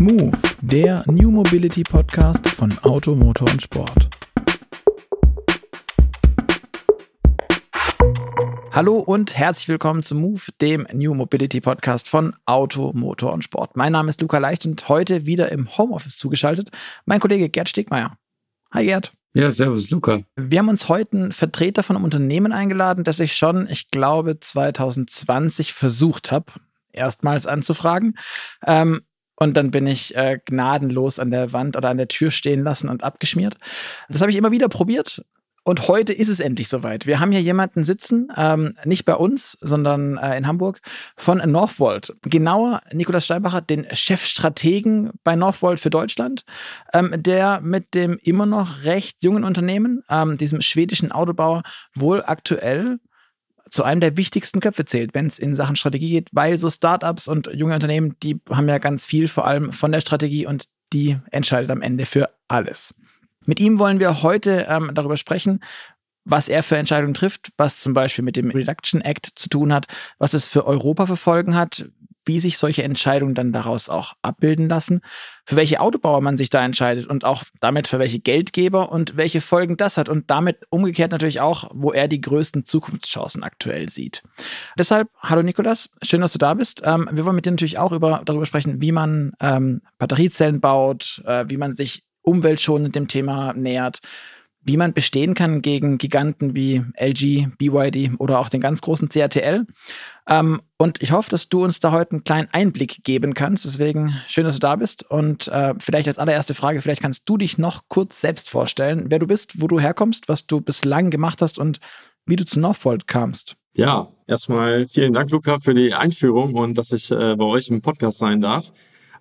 Move, der New Mobility Podcast von Auto, Motor und Sport. Hallo und herzlich willkommen zu Move, dem New Mobility Podcast von Auto, Motor und Sport. Mein Name ist Luca Leicht und heute wieder im Homeoffice zugeschaltet mein Kollege Gerd Stegmeier. Hi Gerd. Ja, servus Luca. Wir haben uns heute einen Vertreter von einem Unternehmen eingeladen, das ich schon, ich glaube, 2020 versucht habe, erstmals anzufragen. Ähm, und dann bin ich äh, gnadenlos an der Wand oder an der Tür stehen lassen und abgeschmiert. Das habe ich immer wieder probiert. Und heute ist es endlich soweit. Wir haben hier jemanden sitzen, ähm, nicht bei uns, sondern äh, in Hamburg, von Northvolt. Genauer Nikolaus Steinbacher, den Chefstrategen bei Northvolt für Deutschland, ähm, der mit dem immer noch recht jungen Unternehmen, ähm, diesem schwedischen Autobauer, wohl aktuell zu einem der wichtigsten Köpfe zählt, wenn es in Sachen Strategie geht, weil so Startups und junge Unternehmen, die haben ja ganz viel vor allem von der Strategie und die entscheidet am Ende für alles. Mit ihm wollen wir heute ähm, darüber sprechen, was er für Entscheidungen trifft, was zum Beispiel mit dem Reduction Act zu tun hat, was es für Europa für Folgen hat, wie sich solche Entscheidungen dann daraus auch abbilden lassen, für welche Autobauer man sich da entscheidet und auch damit für welche Geldgeber und welche Folgen das hat und damit umgekehrt natürlich auch, wo er die größten Zukunftschancen aktuell sieht. Deshalb, hallo Nikolas, schön, dass du da bist. Ähm, wir wollen mit dir natürlich auch über, darüber sprechen, wie man ähm, Batteriezellen baut, äh, wie man sich umweltschonend dem Thema nähert, wie man bestehen kann gegen Giganten wie LG, BYD oder auch den ganz großen CATL. Ähm, und ich hoffe, dass du uns da heute einen kleinen Einblick geben kannst. Deswegen schön, dass du da bist. Und äh, vielleicht als allererste Frage, vielleicht kannst du dich noch kurz selbst vorstellen, wer du bist, wo du herkommst, was du bislang gemacht hast und wie du zu Northvolt kamst. Ja, erstmal vielen Dank, Luca, für die Einführung und dass ich äh, bei euch im Podcast sein darf.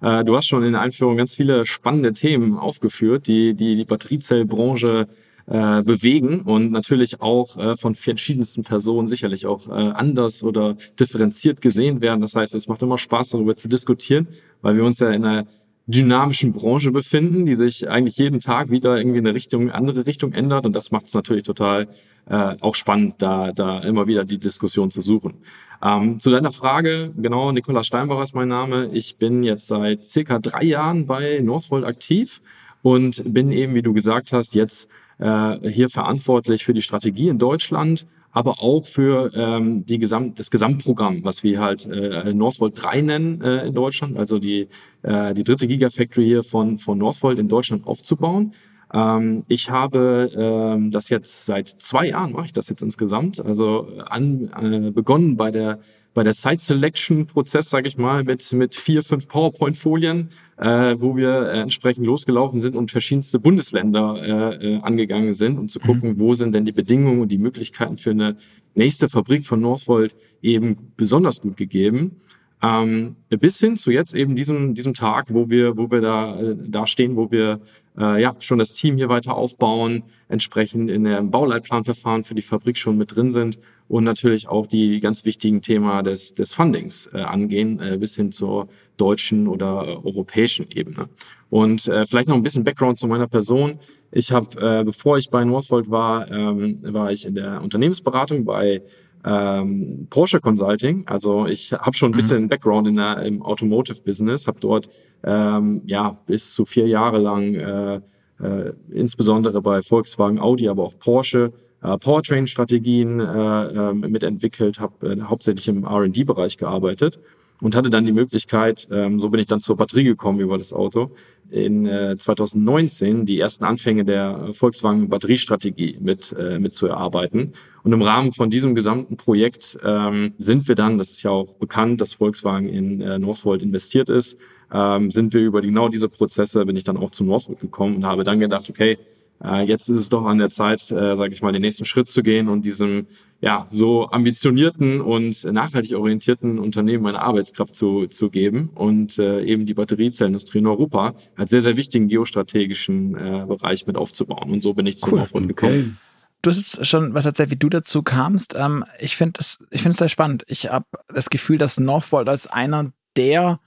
Äh, du hast schon in der Einführung ganz viele spannende Themen aufgeführt, die die, die Batteriezellbranche äh, bewegen und natürlich auch äh, von verschiedensten Personen sicherlich auch äh, anders oder differenziert gesehen werden. Das heißt, es macht immer Spaß, darüber zu diskutieren, weil wir uns ja in einer dynamischen Branche befinden, die sich eigentlich jeden Tag wieder irgendwie in eine Richtung, andere Richtung ändert. Und das macht es natürlich total äh, auch spannend, da, da immer wieder die Diskussion zu suchen. Ähm, zu deiner Frage, genau, Nikolaus Steinbach ist mein Name. Ich bin jetzt seit circa drei Jahren bei Northvolt aktiv und bin eben, wie du gesagt hast, jetzt äh, hier verantwortlich für die Strategie in Deutschland, aber auch für ähm, die Gesamt, das Gesamtprogramm, was wir halt äh, Northvolt 3 nennen äh, in Deutschland, also die, äh, die dritte Gigafactory hier von, von Northvolt in Deutschland aufzubauen. Ähm, ich habe ähm, das jetzt seit zwei Jahren mache ich das jetzt insgesamt. Also an, äh, begonnen bei der bei der Site Selection Prozess, sage ich mal, mit mit vier fünf PowerPoint Folien, äh, wo wir äh, entsprechend losgelaufen sind und verschiedenste Bundesländer äh, äh, angegangen sind, um zu mhm. gucken, mhm. wo sind denn die Bedingungen und die Möglichkeiten für eine nächste Fabrik von Northvolt eben besonders gut gegeben. Ähm, bis hin zu jetzt eben diesem, diesem Tag, wo wir, wo wir da, äh, da stehen, wo wir äh, ja schon das Team hier weiter aufbauen, entsprechend in dem Bauleitplanverfahren für die Fabrik schon mit drin sind und natürlich auch die ganz wichtigen Thema des, des Fundings äh, angehen, äh, bis hin zur deutschen oder äh, europäischen Ebene. Und äh, vielleicht noch ein bisschen Background zu meiner Person. Ich habe, äh, bevor ich bei Northvolt war, ähm, war ich in der Unternehmensberatung bei ähm, Porsche Consulting. Also ich habe schon ein mhm. bisschen mhm. Background in der, im Automotive Business, habe dort ähm, ja bis zu vier Jahre lang äh, äh, insbesondere bei Volkswagen, Audi, aber auch Porsche äh, Powertrain-Strategien äh, äh, mitentwickelt, habe äh, hauptsächlich im R&D-Bereich gearbeitet und hatte dann die Möglichkeit, ähm, so bin ich dann zur Batterie gekommen über das Auto, in äh, 2019 die ersten Anfänge der Volkswagen Batteriestrategie mit, äh, mit zu erarbeiten. Und im Rahmen von diesem gesamten Projekt ähm, sind wir dann, das ist ja auch bekannt, dass Volkswagen in äh, Northvolt investiert ist, ähm, sind wir über genau diese Prozesse, bin ich dann auch zu Northvolt gekommen und habe dann gedacht, okay, äh, jetzt ist es doch an der Zeit, äh, sage ich mal, den nächsten Schritt zu gehen und diesem ja so ambitionierten und nachhaltig orientierten Unternehmen eine Arbeitskraft zu, zu geben und äh, eben die Batteriezellindustrie in Europa als sehr, sehr wichtigen geostrategischen äh, Bereich mit aufzubauen. Und so bin ich zum cool. Aufbau gekommen. Okay. Du hast jetzt schon was erzählt, wie du dazu kamst. Ähm, ich finde das, ich finde es sehr spannend. Ich habe das Gefühl, dass Northvolt als einer der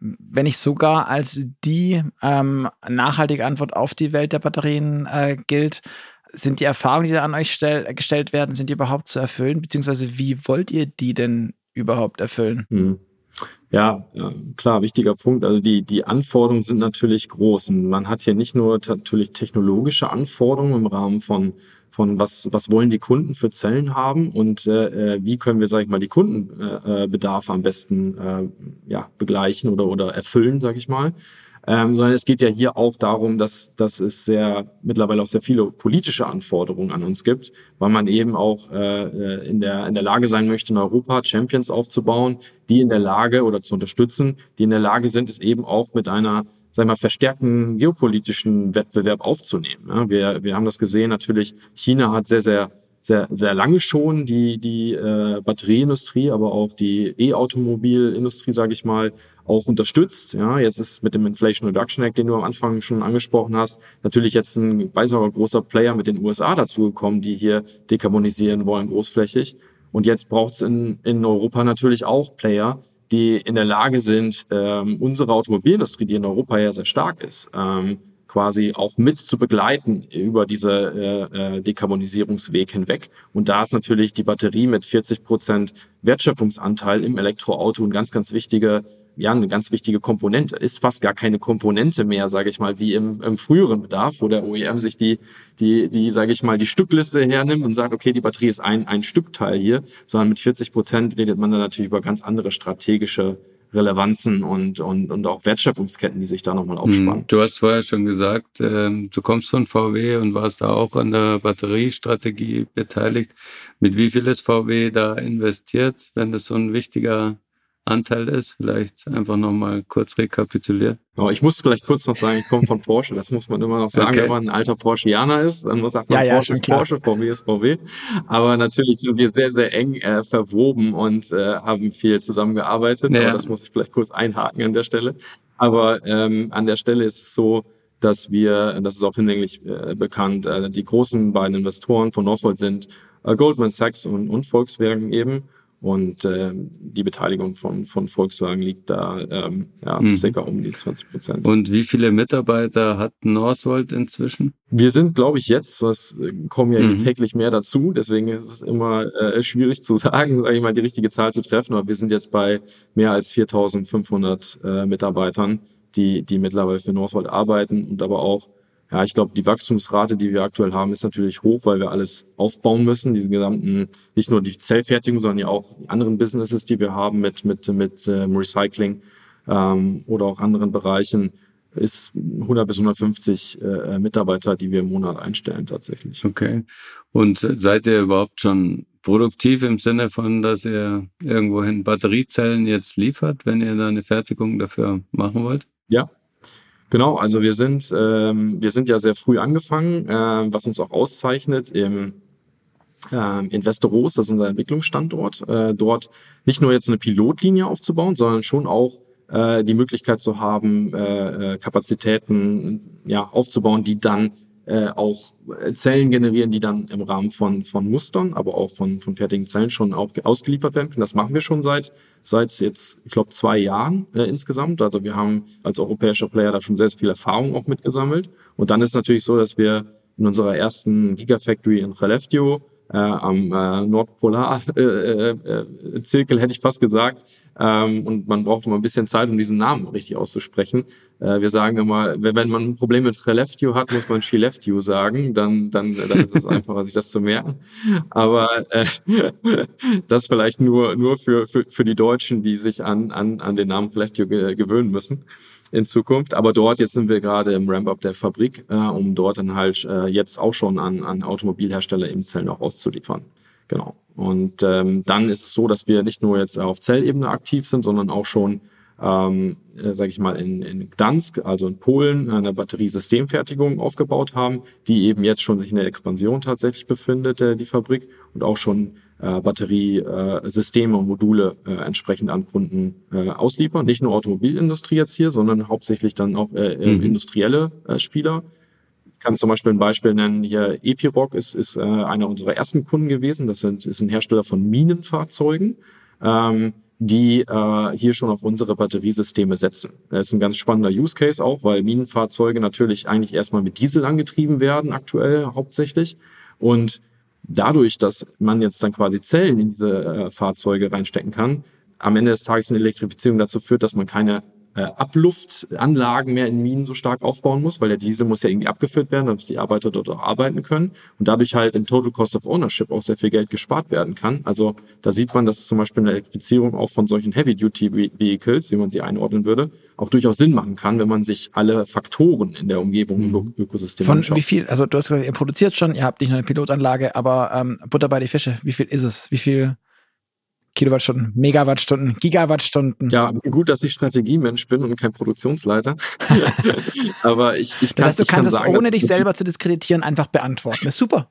wenn nicht sogar als die ähm, nachhaltige Antwort auf die Welt der Batterien äh, gilt. Sind die Erfahrungen, die da an euch stell, gestellt werden, sind die überhaupt zu erfüllen? Beziehungsweise wie wollt ihr die denn überhaupt erfüllen? Hm. Ja, klar, wichtiger Punkt. Also die, die Anforderungen sind natürlich groß. Und man hat hier nicht nur natürlich technologische Anforderungen im Rahmen von, von was, was wollen die Kunden für Zellen haben und äh, äh wie können wir, sage ich mal, die Kundenbedarfe äh, am besten äh, ja, begleichen oder, oder erfüllen, sage ich mal. Ähm, sondern es geht ja hier auch darum, dass, dass es sehr mittlerweile auch sehr viele politische Anforderungen an uns gibt, weil man eben auch äh, äh, in, der, in der Lage sein möchte, in Europa Champions aufzubauen, die in der Lage oder zu unterstützen, die in der Lage sind, es eben auch mit einer wir mal, verstärkten geopolitischen Wettbewerb aufzunehmen. Ja, wir, wir haben das gesehen, natürlich, China hat sehr, sehr sehr, sehr lange schon die, die äh, Batterieindustrie, aber auch die E-Automobilindustrie, sage ich mal, auch unterstützt. Ja, jetzt ist mit dem Inflation Reduction Act, den du am Anfang schon angesprochen hast, natürlich jetzt ein weiterer großer Player mit den USA dazugekommen, die hier dekarbonisieren wollen, großflächig. Und jetzt braucht es in, in Europa natürlich auch Player, die in der Lage sind, ähm, unsere Automobilindustrie, die in Europa ja sehr stark ist, ähm, quasi auch mit zu begleiten über diese äh, äh, Dekarbonisierungsweg hinweg. Und da ist natürlich die Batterie mit 40 Prozent Wertschöpfungsanteil im Elektroauto ein ganz, ganz wichtiger, ja, eine ganz wichtige Komponente. Ist fast gar keine Komponente mehr, sage ich mal, wie im, im früheren Bedarf, wo der OEM sich die, die, die, sage ich mal, die Stückliste hernimmt und sagt, okay, die Batterie ist ein, ein Stückteil hier, sondern mit 40 Prozent redet man dann natürlich über ganz andere strategische Relevanzen und, und, und auch Wertschöpfungsketten, die sich da nochmal aufspannen. Hm, du hast vorher schon gesagt, äh, du kommst von VW und warst da auch an der Batteriestrategie beteiligt. Mit wie viel ist VW da investiert, wenn das so ein wichtiger Anteil ist? Vielleicht einfach nochmal kurz rekapitulieren. Ja, ich muss vielleicht kurz noch sagen, ich komme von Porsche. Das muss man immer noch sagen, okay. wenn man ein alter Porschianer ist. Dann sagt man, ja, Porsche ja, ist Porsche, VW ist VW. Aber natürlich sind wir sehr, sehr eng äh, verwoben und äh, haben viel zusammengearbeitet. Ja. Aber das muss ich vielleicht kurz einhaken an der Stelle. Aber ähm, an der Stelle ist es so, dass wir, das ist auch hinlänglich äh, bekannt, äh, die großen beiden Investoren von Northvolt sind äh, Goldman Sachs und, und Volkswagen eben. Und äh, die Beteiligung von, von Volkswagen liegt da ähm, ja, mhm. circa um die 20 Prozent. Und wie viele Mitarbeiter hat Northvolt inzwischen? Wir sind, glaube ich, jetzt, das äh, kommen ja mhm. täglich mehr dazu, deswegen ist es immer äh, schwierig zu sagen, sage ich mal, die richtige Zahl zu treffen, aber wir sind jetzt bei mehr als 4.500 äh, Mitarbeitern, die, die mittlerweile für Northvolt arbeiten und aber auch ja, ich glaube, die Wachstumsrate, die wir aktuell haben, ist natürlich hoch, weil wir alles aufbauen müssen. Diese gesamten, nicht nur die Zellfertigung, sondern ja auch die anderen Businesses, die wir haben mit, mit, mit ähm, Recycling ähm, oder auch anderen Bereichen, ist 100 bis 150 äh, Mitarbeiter, die wir im Monat einstellen tatsächlich. Okay. Und seid ihr überhaupt schon produktiv im Sinne von, dass ihr irgendwohin Batteriezellen jetzt liefert, wenn ihr da eine Fertigung dafür machen wollt? Ja, Genau, also wir sind, ähm, wir sind ja sehr früh angefangen, äh, was uns auch auszeichnet im äh, in Westeros, das ist unser Entwicklungsstandort, äh, dort nicht nur jetzt eine Pilotlinie aufzubauen, sondern schon auch äh, die Möglichkeit zu haben, äh, äh Kapazitäten ja, aufzubauen, die dann äh, auch Zellen generieren, die dann im Rahmen von, von Mustern, aber auch von, von fertigen Zellen schon auch ausgeliefert werden können. Das machen wir schon seit, seit jetzt, ich glaube, zwei Jahren äh, insgesamt. Also wir haben als europäischer Player da schon sehr, sehr viel Erfahrung auch mitgesammelt. Und dann ist natürlich so, dass wir in unserer ersten Gigafactory in Releftio äh, am äh, Nordpolar-Zirkel, äh, äh, hätte ich fast gesagt. Ähm, und man braucht immer ein bisschen Zeit, um diesen Namen richtig auszusprechen. Äh, wir sagen immer, wenn man ein Problem mit Releftio hat, muss man Shileftio sagen. Dann, dann, dann ist es einfacher, sich das zu merken. Aber äh, das vielleicht nur, nur für, für, für die Deutschen, die sich an, an, an den Namen Releftio ge gewöhnen müssen in Zukunft. Aber dort, jetzt sind wir gerade im Ramp-up der Fabrik, äh, um dort dann halt äh, jetzt auch schon an, an Automobilhersteller eben Zellen auch auszuliefern. Genau. Und ähm, dann ist es so, dass wir nicht nur jetzt auf Zellebene aktiv sind, sondern auch schon, ähm, äh, sage ich mal, in, in Gdansk, also in Polen, eine Batteriesystemfertigung aufgebaut haben, die eben jetzt schon sich in der Expansion tatsächlich befindet, äh, die Fabrik, und auch schon äh, Batteriesysteme und Module äh, entsprechend an Kunden äh, ausliefern. Nicht nur Automobilindustrie jetzt hier, sondern hauptsächlich dann auch äh, äh mhm. industrielle äh, Spieler. Ich kann zum Beispiel ein Beispiel nennen, hier Epiroc ist, ist äh, einer unserer ersten Kunden gewesen. Das sind, ist ein Hersteller von Minenfahrzeugen. Ähm, die äh, hier schon auf unsere Batteriesysteme setzen. Das ist ein ganz spannender Use Case auch, weil Minenfahrzeuge natürlich eigentlich erstmal mit Diesel angetrieben werden, aktuell hauptsächlich. Und dadurch, dass man jetzt dann quasi Zellen in diese äh, Fahrzeuge reinstecken kann, am Ende des Tages eine Elektrifizierung dazu führt, dass man keine Abluftanlagen mehr in Minen so stark aufbauen muss, weil der Diesel muss ja irgendwie abgeführt werden, damit die Arbeiter dort auch arbeiten können und dadurch halt im Total Cost of Ownership auch sehr viel Geld gespart werden kann. Also da sieht man, dass zum Beispiel eine Elektrifizierung auch von solchen Heavy-Duty-Vehicles, wie man sie einordnen würde, auch durchaus Sinn machen kann, wenn man sich alle Faktoren in der Umgebung im mhm. Ökosystem Von anschaut. wie viel, also du hast gesagt, ihr produziert schon, ihr habt nicht nur eine Pilotanlage, aber ähm, Butter bei die Fische, wie viel ist es? Wie viel Kilowattstunden, Megawattstunden, Gigawattstunden. Ja, gut, dass ich Strategiemensch bin und kein Produktionsleiter. Aber ich, ich kann Das heißt, du kannst es sagen, ohne dich selber zu diskreditieren einfach beantworten. Das ist super.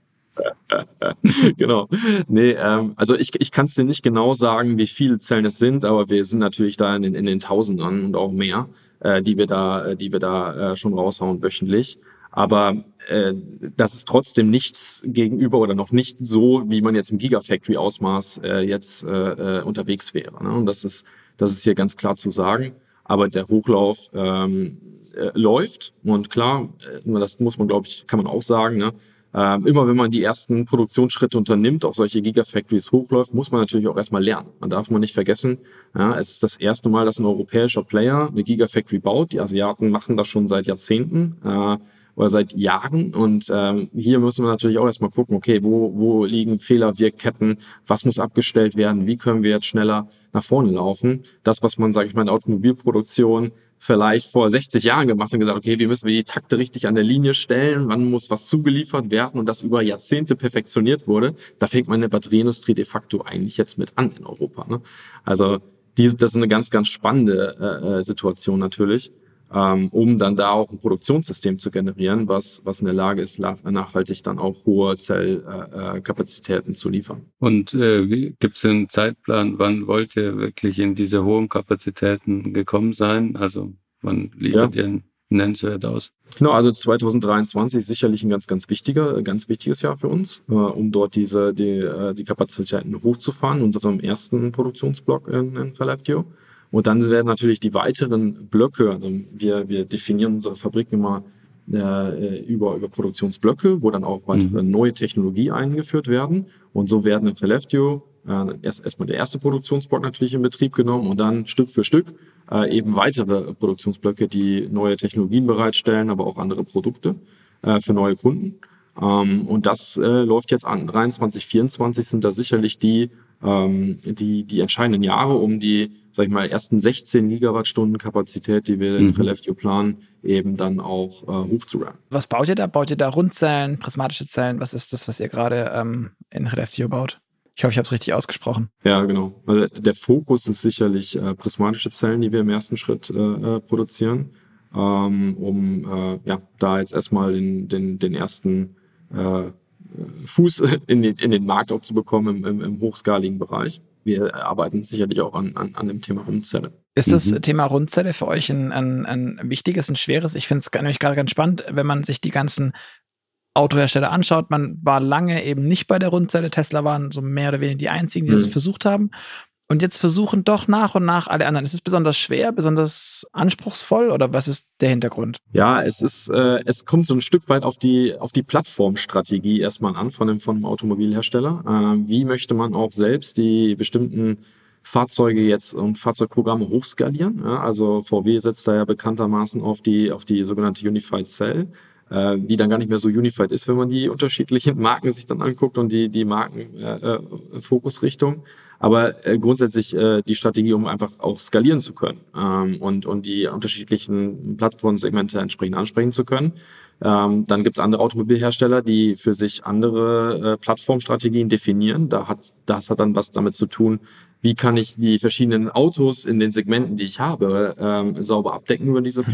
genau. Nee, ähm, also ich, ich kann es dir nicht genau sagen, wie viele Zellen es sind, aber wir sind natürlich da in den, in den Tausenden und auch mehr, äh, die wir da, die wir da äh, schon raushauen wöchentlich. Aber äh, das ist trotzdem nichts gegenüber oder noch nicht so, wie man jetzt im Gigafactory-Ausmaß äh, jetzt äh, äh, unterwegs wäre. Ne? Und das ist, das ist hier ganz klar zu sagen. Aber der Hochlauf ähm, äh, läuft und klar, äh, das muss man, glaube ich, kann man auch sagen. Ne? Ähm, immer wenn man die ersten Produktionsschritte unternimmt, auch solche Gigafactories hochläuft, muss man natürlich auch erstmal lernen. Man darf man nicht vergessen, ja, es ist das erste Mal, dass ein europäischer Player eine Gigafactory baut. Die Asiaten machen das schon seit Jahrzehnten. Äh, oder seit Jahren. Und ähm, hier müssen wir natürlich auch erstmal gucken, okay, wo, wo liegen Fehler, Wirkketten, was muss abgestellt werden, wie können wir jetzt schneller nach vorne laufen. Das, was man, sage ich mal, in der Automobilproduktion vielleicht vor 60 Jahren gemacht und gesagt, okay, wie müssen wir die Takte richtig an der Linie stellen, wann muss was zugeliefert werden und das über Jahrzehnte perfektioniert wurde, da fängt man in der Batterieindustrie de facto eigentlich jetzt mit an in Europa. Ne? Also diese, das ist eine ganz, ganz spannende äh, äh Situation natürlich ähm, um dann da auch ein Produktionssystem zu generieren, was, was in der Lage ist, nachhaltig dann auch hohe Zellkapazitäten äh, zu liefern. Und äh, gibt es einen Zeitplan, wann wollt ihr wirklich in diese hohen Kapazitäten gekommen sein? Also wann liefert ja. ihr nennenswert aus? Genau, also 2023 ist sicherlich ein ganz, ganz wichtiger, ganz wichtiges Jahr für uns, äh, um dort diese, die, äh, die Kapazitäten hochzufahren, unserem ersten Produktionsblock in, in Relevio. Und dann werden natürlich die weiteren Blöcke, also wir, wir definieren unsere Fabrik immer äh, über, über Produktionsblöcke, wo dann auch weitere mhm. neue Technologie eingeführt werden. Und so werden in Preleftio äh, erst erstmal der erste Produktionsblock natürlich in Betrieb genommen und dann Stück für Stück äh, eben weitere Produktionsblöcke, die neue Technologien bereitstellen, aber auch andere Produkte äh, für neue Kunden. Ähm, und das äh, läuft jetzt an. 23, 24 sind da sicherlich die ähm, die, die entscheidenden Jahre, um die, sag ich mal, ersten 16 Gigawattstunden Kapazität, die wir mhm. in Relevio planen, eben dann auch äh, hochzurammen. Was baut ihr da? Baut ihr da Rundzellen, prismatische Zellen? Was ist das, was ihr gerade ähm, in Relevio baut? Ich hoffe, ich habe es richtig ausgesprochen. Ja, genau. Also der Fokus ist sicherlich äh, prismatische Zellen, die wir im ersten Schritt äh, äh produzieren, ähm, um äh, ja, da jetzt erstmal den, den, den ersten äh, Fuß in den, in den Markt auch zu bekommen im, im, im hochskaligen Bereich. Wir arbeiten sicherlich auch an, an, an dem Thema Rundzelle. Ist das mhm. Thema Rundzelle für euch ein, ein, ein wichtiges, ein schweres? Ich finde es nämlich gerade ganz spannend, wenn man sich die ganzen Autohersteller anschaut. Man war lange eben nicht bei der Rundzelle. Tesla waren so mehr oder weniger die einzigen, die mhm. das versucht haben. Und jetzt versuchen doch nach und nach alle anderen. Ist es besonders schwer, besonders anspruchsvoll oder was ist der Hintergrund? Ja, es ist, äh, es kommt so ein Stück weit auf die, auf die Plattformstrategie erstmal an von dem, von dem Automobilhersteller. Äh, wie möchte man auch selbst die bestimmten Fahrzeuge jetzt und Fahrzeugprogramme hochskalieren? Ja, also VW setzt da ja bekanntermaßen auf die, auf die sogenannte Unified Cell äh, die dann gar nicht mehr so unified ist, wenn man die unterschiedlichen Marken sich dann anguckt und die, die Markenfokusrichtung. Äh, äh Aber äh, grundsätzlich äh, die Strategie, um einfach auch skalieren zu können ähm, und, und die unterschiedlichen Plattformsegmente entsprechend ansprechen zu können. Ähm, dann gibt es andere Automobilhersteller, die für sich andere äh, Plattformstrategien definieren. Da hat, das hat dann was damit zu tun, wie kann ich die verschiedenen Autos in den Segmenten, die ich habe, ähm, sauber abdecken über diese mhm.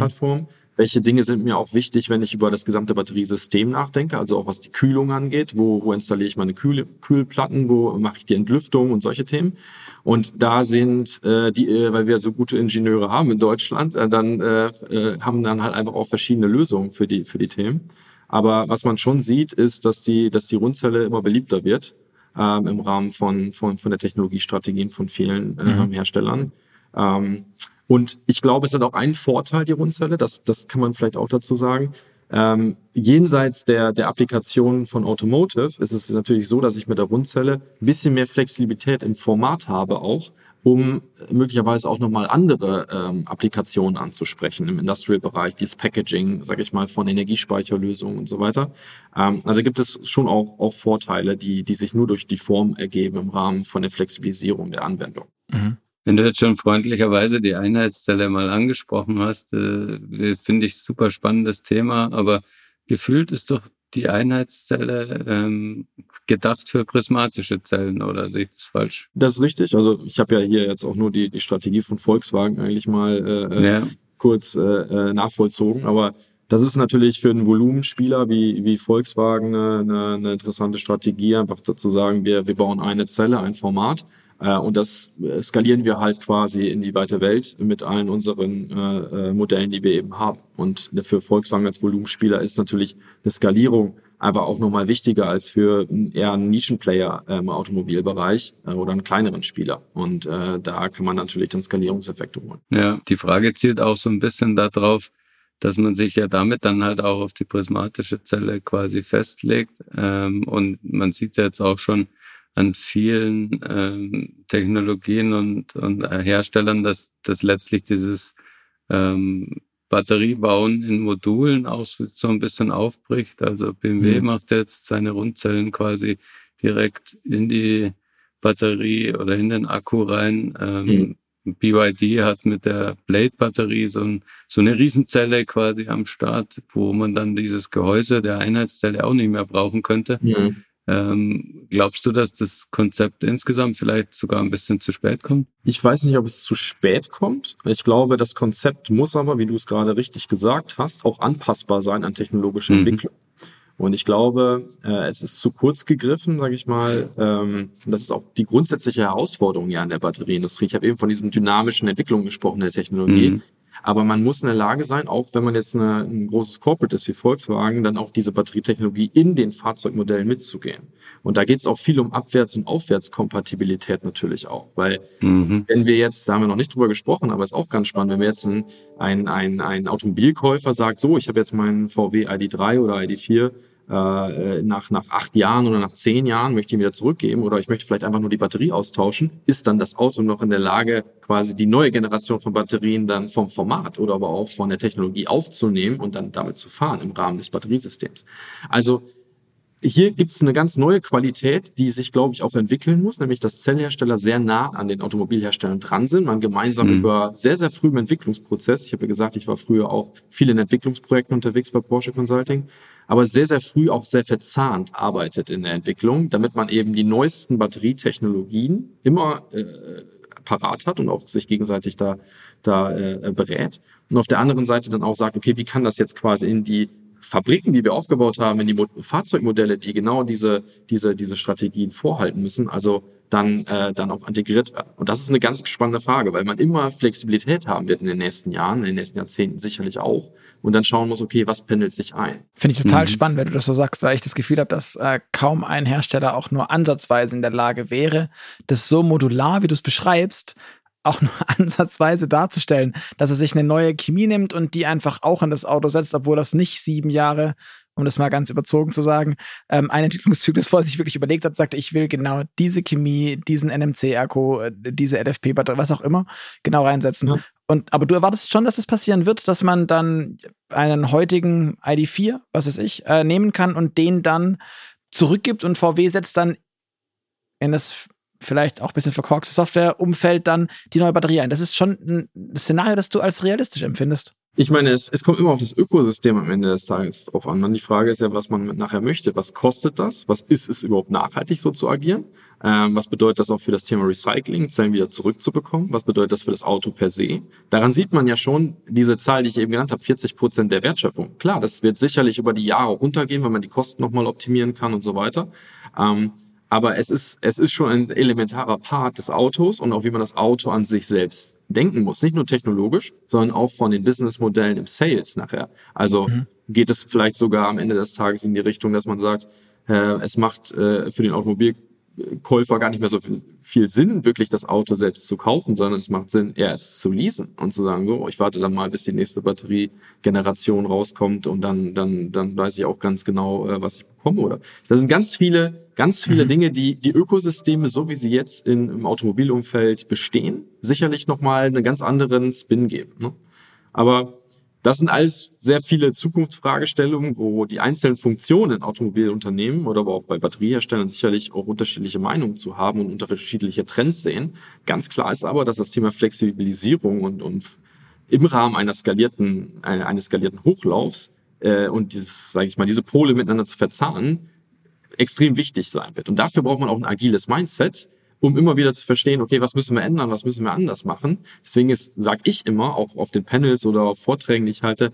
Welche Dinge sind mir auch wichtig, wenn ich über das gesamte Batteriesystem nachdenke, also auch was die Kühlung angeht, wo, wo installiere ich meine Kühl Kühlplatten, wo mache ich die Entlüftung und solche Themen. Und da sind äh, die, äh, weil wir so gute Ingenieure haben in Deutschland, äh, dann äh, äh, haben dann halt einfach auch verschiedene Lösungen für die für die Themen. Aber was man schon sieht, ist, dass die dass die Rundzelle immer beliebter wird ähm, im Rahmen von von von der Technologiestrategien von vielen äh, mhm. Herstellern. Ähm, und ich glaube, es hat auch einen Vorteil, die Rundzelle, das, das kann man vielleicht auch dazu sagen. Ähm, jenseits der, der Applikation von Automotive ist es natürlich so, dass ich mit der Rundzelle ein bisschen mehr Flexibilität im Format habe auch, um möglicherweise auch nochmal andere ähm, Applikationen anzusprechen im Industrial-Bereich, dieses Packaging, sage ich mal, von Energiespeicherlösungen und so weiter. Ähm, also gibt es schon auch, auch Vorteile, die, die sich nur durch die Form ergeben im Rahmen von der Flexibilisierung der Anwendung. Mhm. Wenn du jetzt schon freundlicherweise die Einheitszelle mal angesprochen hast, äh, finde ich super spannendes Thema, aber gefühlt ist doch die Einheitszelle ähm, gedacht für prismatische Zellen oder sehe ich das falsch? Das ist richtig. Also ich habe ja hier jetzt auch nur die, die Strategie von Volkswagen eigentlich mal äh, äh ja. kurz äh, äh, nachvollzogen, aber das ist natürlich für einen Volumenspieler wie, wie Volkswagen eine, eine, eine interessante Strategie, einfach zu sagen, wir, wir bauen eine Zelle, ein Format und das äh, skalieren wir halt quasi in die weite Welt mit allen unseren äh, äh, Modellen, die wir eben haben. Und für Volkswagen als Volumenspieler ist natürlich eine Skalierung aber auch nochmal wichtiger als für eher einen Nischenplayer im Automobilbereich äh, oder einen kleineren Spieler. Und äh, da kann man natürlich dann Skalierungseffekte holen. Ja, die Frage zielt auch so ein bisschen darauf, dass man sich ja damit dann halt auch auf die prismatische Zelle quasi festlegt. Ähm, und man sieht ja jetzt auch schon, an vielen ähm, Technologien und, und Herstellern, dass, dass letztlich dieses ähm, Batteriebauen in Modulen auch so, so ein bisschen aufbricht. Also BMW mhm. macht jetzt seine Rundzellen quasi direkt in die Batterie oder in den Akku rein. Ähm, mhm. BYD hat mit der Blade-Batterie so, ein, so eine Riesenzelle quasi am Start, wo man dann dieses Gehäuse der Einheitszelle auch nicht mehr brauchen könnte. Mhm. Ähm, glaubst du, dass das Konzept insgesamt vielleicht sogar ein bisschen zu spät kommt? Ich weiß nicht, ob es zu spät kommt. Ich glaube, das Konzept muss aber, wie du es gerade richtig gesagt hast, auch anpassbar sein an technologische mhm. Entwicklung. Und ich glaube, äh, es ist zu kurz gegriffen, sage ich mal. Ähm, das ist auch die grundsätzliche Herausforderung ja an der Batterieindustrie. Ich habe eben von diesen dynamischen Entwicklungen gesprochen der Technologie. Mhm. Aber man muss in der Lage sein, auch wenn man jetzt eine, ein großes Corporate ist wie Volkswagen, dann auch diese Batterietechnologie in den Fahrzeugmodellen mitzugehen. Und da geht es auch viel um Abwärts- und Aufwärtskompatibilität natürlich auch. Weil mhm. wenn wir jetzt, da haben wir noch nicht drüber gesprochen, aber ist auch ganz spannend, wenn wir jetzt ein, ein, ein, ein Automobilkäufer sagt, so, ich habe jetzt meinen VW ID3 oder ID4 äh, nach, nach acht Jahren oder nach zehn Jahren möchte ich ihn wieder zurückgeben oder ich möchte vielleicht einfach nur die Batterie austauschen, ist dann das Auto noch in der Lage, quasi die neue Generation von Batterien dann vom Format oder aber auch von der Technologie aufzunehmen und dann damit zu fahren im Rahmen des Batteriesystems. Also hier gibt es eine ganz neue Qualität, die sich, glaube ich, auch entwickeln muss, nämlich dass Zellhersteller sehr nah an den Automobilherstellern dran sind, man gemeinsam mhm. über sehr, sehr früh im Entwicklungsprozess, ich habe ja gesagt, ich war früher auch viel in Entwicklungsprojekten unterwegs bei Porsche Consulting, aber sehr, sehr früh auch sehr verzahnt arbeitet in der Entwicklung, damit man eben die neuesten Batterietechnologien immer äh, parat hat und auch sich gegenseitig da, da äh, berät. Und auf der anderen Seite dann auch sagt, okay, wie kann das jetzt quasi in die Fabriken, die wir aufgebaut haben, in die Mo Fahrzeugmodelle, die genau diese, diese, diese Strategien vorhalten müssen, also dann, äh, dann auch integriert werden. Und das ist eine ganz spannende Frage, weil man immer Flexibilität haben wird in den nächsten Jahren, in den nächsten Jahrzehnten sicherlich auch. Und dann schauen muss, okay, was pendelt sich ein. Finde ich total mhm. spannend, wenn du das so sagst, weil ich das Gefühl habe, dass äh, kaum ein Hersteller auch nur ansatzweise in der Lage wäre, das so modular, wie du es beschreibst, auch nur ansatzweise darzustellen, dass er sich eine neue Chemie nimmt und die einfach auch in das Auto setzt, obwohl das nicht sieben Jahre, um das mal ganz überzogen zu sagen, ähm, ein Entwicklungszyklus vor sich wirklich überlegt hat, sagte, ich will genau diese Chemie, diesen NMC-Akku, äh, diese LFP-Batterie, was auch immer, genau reinsetzen. Ja. Und, aber du erwartest schon, dass es das passieren wird, dass man dann einen heutigen ID4, was weiß ich, äh, nehmen kann und den dann zurückgibt und VW setzt dann in das vielleicht auch ein bisschen verkorkste Software-Umfeld dann die neue Batterie ein. Das ist schon ein Szenario, das du als realistisch empfindest. Ich meine, es, es kommt immer auf das Ökosystem am Ende des Tages drauf an. Und die Frage ist ja, was man nachher möchte. Was kostet das? Was ist es überhaupt nachhaltig, so zu agieren? Ähm, was bedeutet das auch für das Thema Recycling, Zellen wieder zurückzubekommen? Was bedeutet das für das Auto per se? Daran sieht man ja schon diese Zahl, die ich eben genannt habe, 40 Prozent der Wertschöpfung. Klar, das wird sicherlich über die Jahre runtergehen, weil man die Kosten nochmal optimieren kann und so weiter. Ähm, aber es ist, es ist schon ein elementarer Part des Autos und auch wie man das Auto an sich selbst denken muss. Nicht nur technologisch, sondern auch von den Businessmodellen im Sales nachher. Also mhm. geht es vielleicht sogar am Ende des Tages in die Richtung, dass man sagt, äh, es macht äh, für den Automobil Käufer gar nicht mehr so viel, viel, Sinn, wirklich das Auto selbst zu kaufen, sondern es macht Sinn, eher es zu leasen und zu sagen, so, ich warte dann mal, bis die nächste Batteriegeneration rauskommt und dann, dann, dann weiß ich auch ganz genau, äh, was ich bekomme. Oder das sind ganz viele, ganz viele mhm. Dinge, die die Ökosysteme, so wie sie jetzt in, im Automobilumfeld bestehen, sicherlich nochmal einen ganz anderen Spin geben. Ne? Aber das sind alles sehr viele Zukunftsfragestellungen, wo die einzelnen Funktionen in Automobilunternehmen oder aber auch bei Batterieherstellern sicherlich auch unterschiedliche Meinungen zu haben und unterschiedliche Trends sehen. Ganz klar ist aber, dass das Thema Flexibilisierung und, und im Rahmen einer skalierten, eines skalierten Hochlaufs äh, und dieses, sage ich mal, diese Pole miteinander zu verzahnen, extrem wichtig sein wird. Und dafür braucht man auch ein agiles Mindset, um immer wieder zu verstehen, okay, was müssen wir ändern, was müssen wir anders machen. Deswegen ist, sage ich immer, auch auf den Panels oder auf Vorträgen, die ich halte,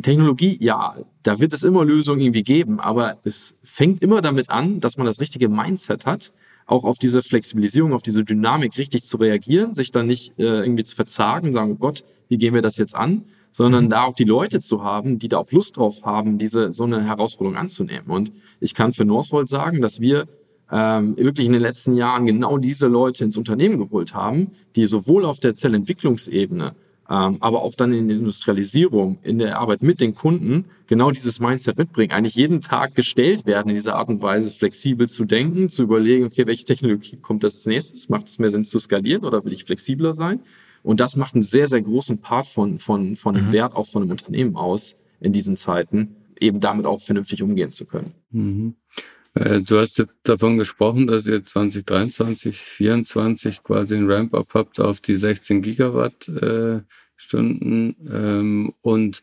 Technologie, ja, da wird es immer Lösungen irgendwie geben, aber es fängt immer damit an, dass man das richtige Mindset hat, auch auf diese Flexibilisierung, auf diese Dynamik richtig zu reagieren, sich dann nicht äh, irgendwie zu verzagen, sagen, oh Gott, wie gehen wir das jetzt an, sondern mhm. da auch die Leute zu haben, die da auch Lust drauf haben, diese so eine Herausforderung anzunehmen. Und ich kann für Northvolt sagen, dass wir ähm, wirklich in den letzten Jahren genau diese Leute ins Unternehmen geholt haben, die sowohl auf der Zellentwicklungsebene, ähm, aber auch dann in der Industrialisierung, in der Arbeit mit den Kunden genau dieses Mindset mitbringen, eigentlich jeden Tag gestellt werden, in dieser Art und Weise flexibel zu denken, zu überlegen, okay, welche Technologie kommt als nächstes, macht es mehr Sinn zu skalieren oder will ich flexibler sein? Und das macht einen sehr, sehr großen Part von, von, von dem mhm. Wert auch von einem Unternehmen aus in diesen Zeiten, eben damit auch vernünftig umgehen zu können. Mhm. Äh, du hast jetzt davon gesprochen, dass ihr 2023, 2024 quasi ein Ramp-up habt auf die 16 Gigawatt äh. Ähm, und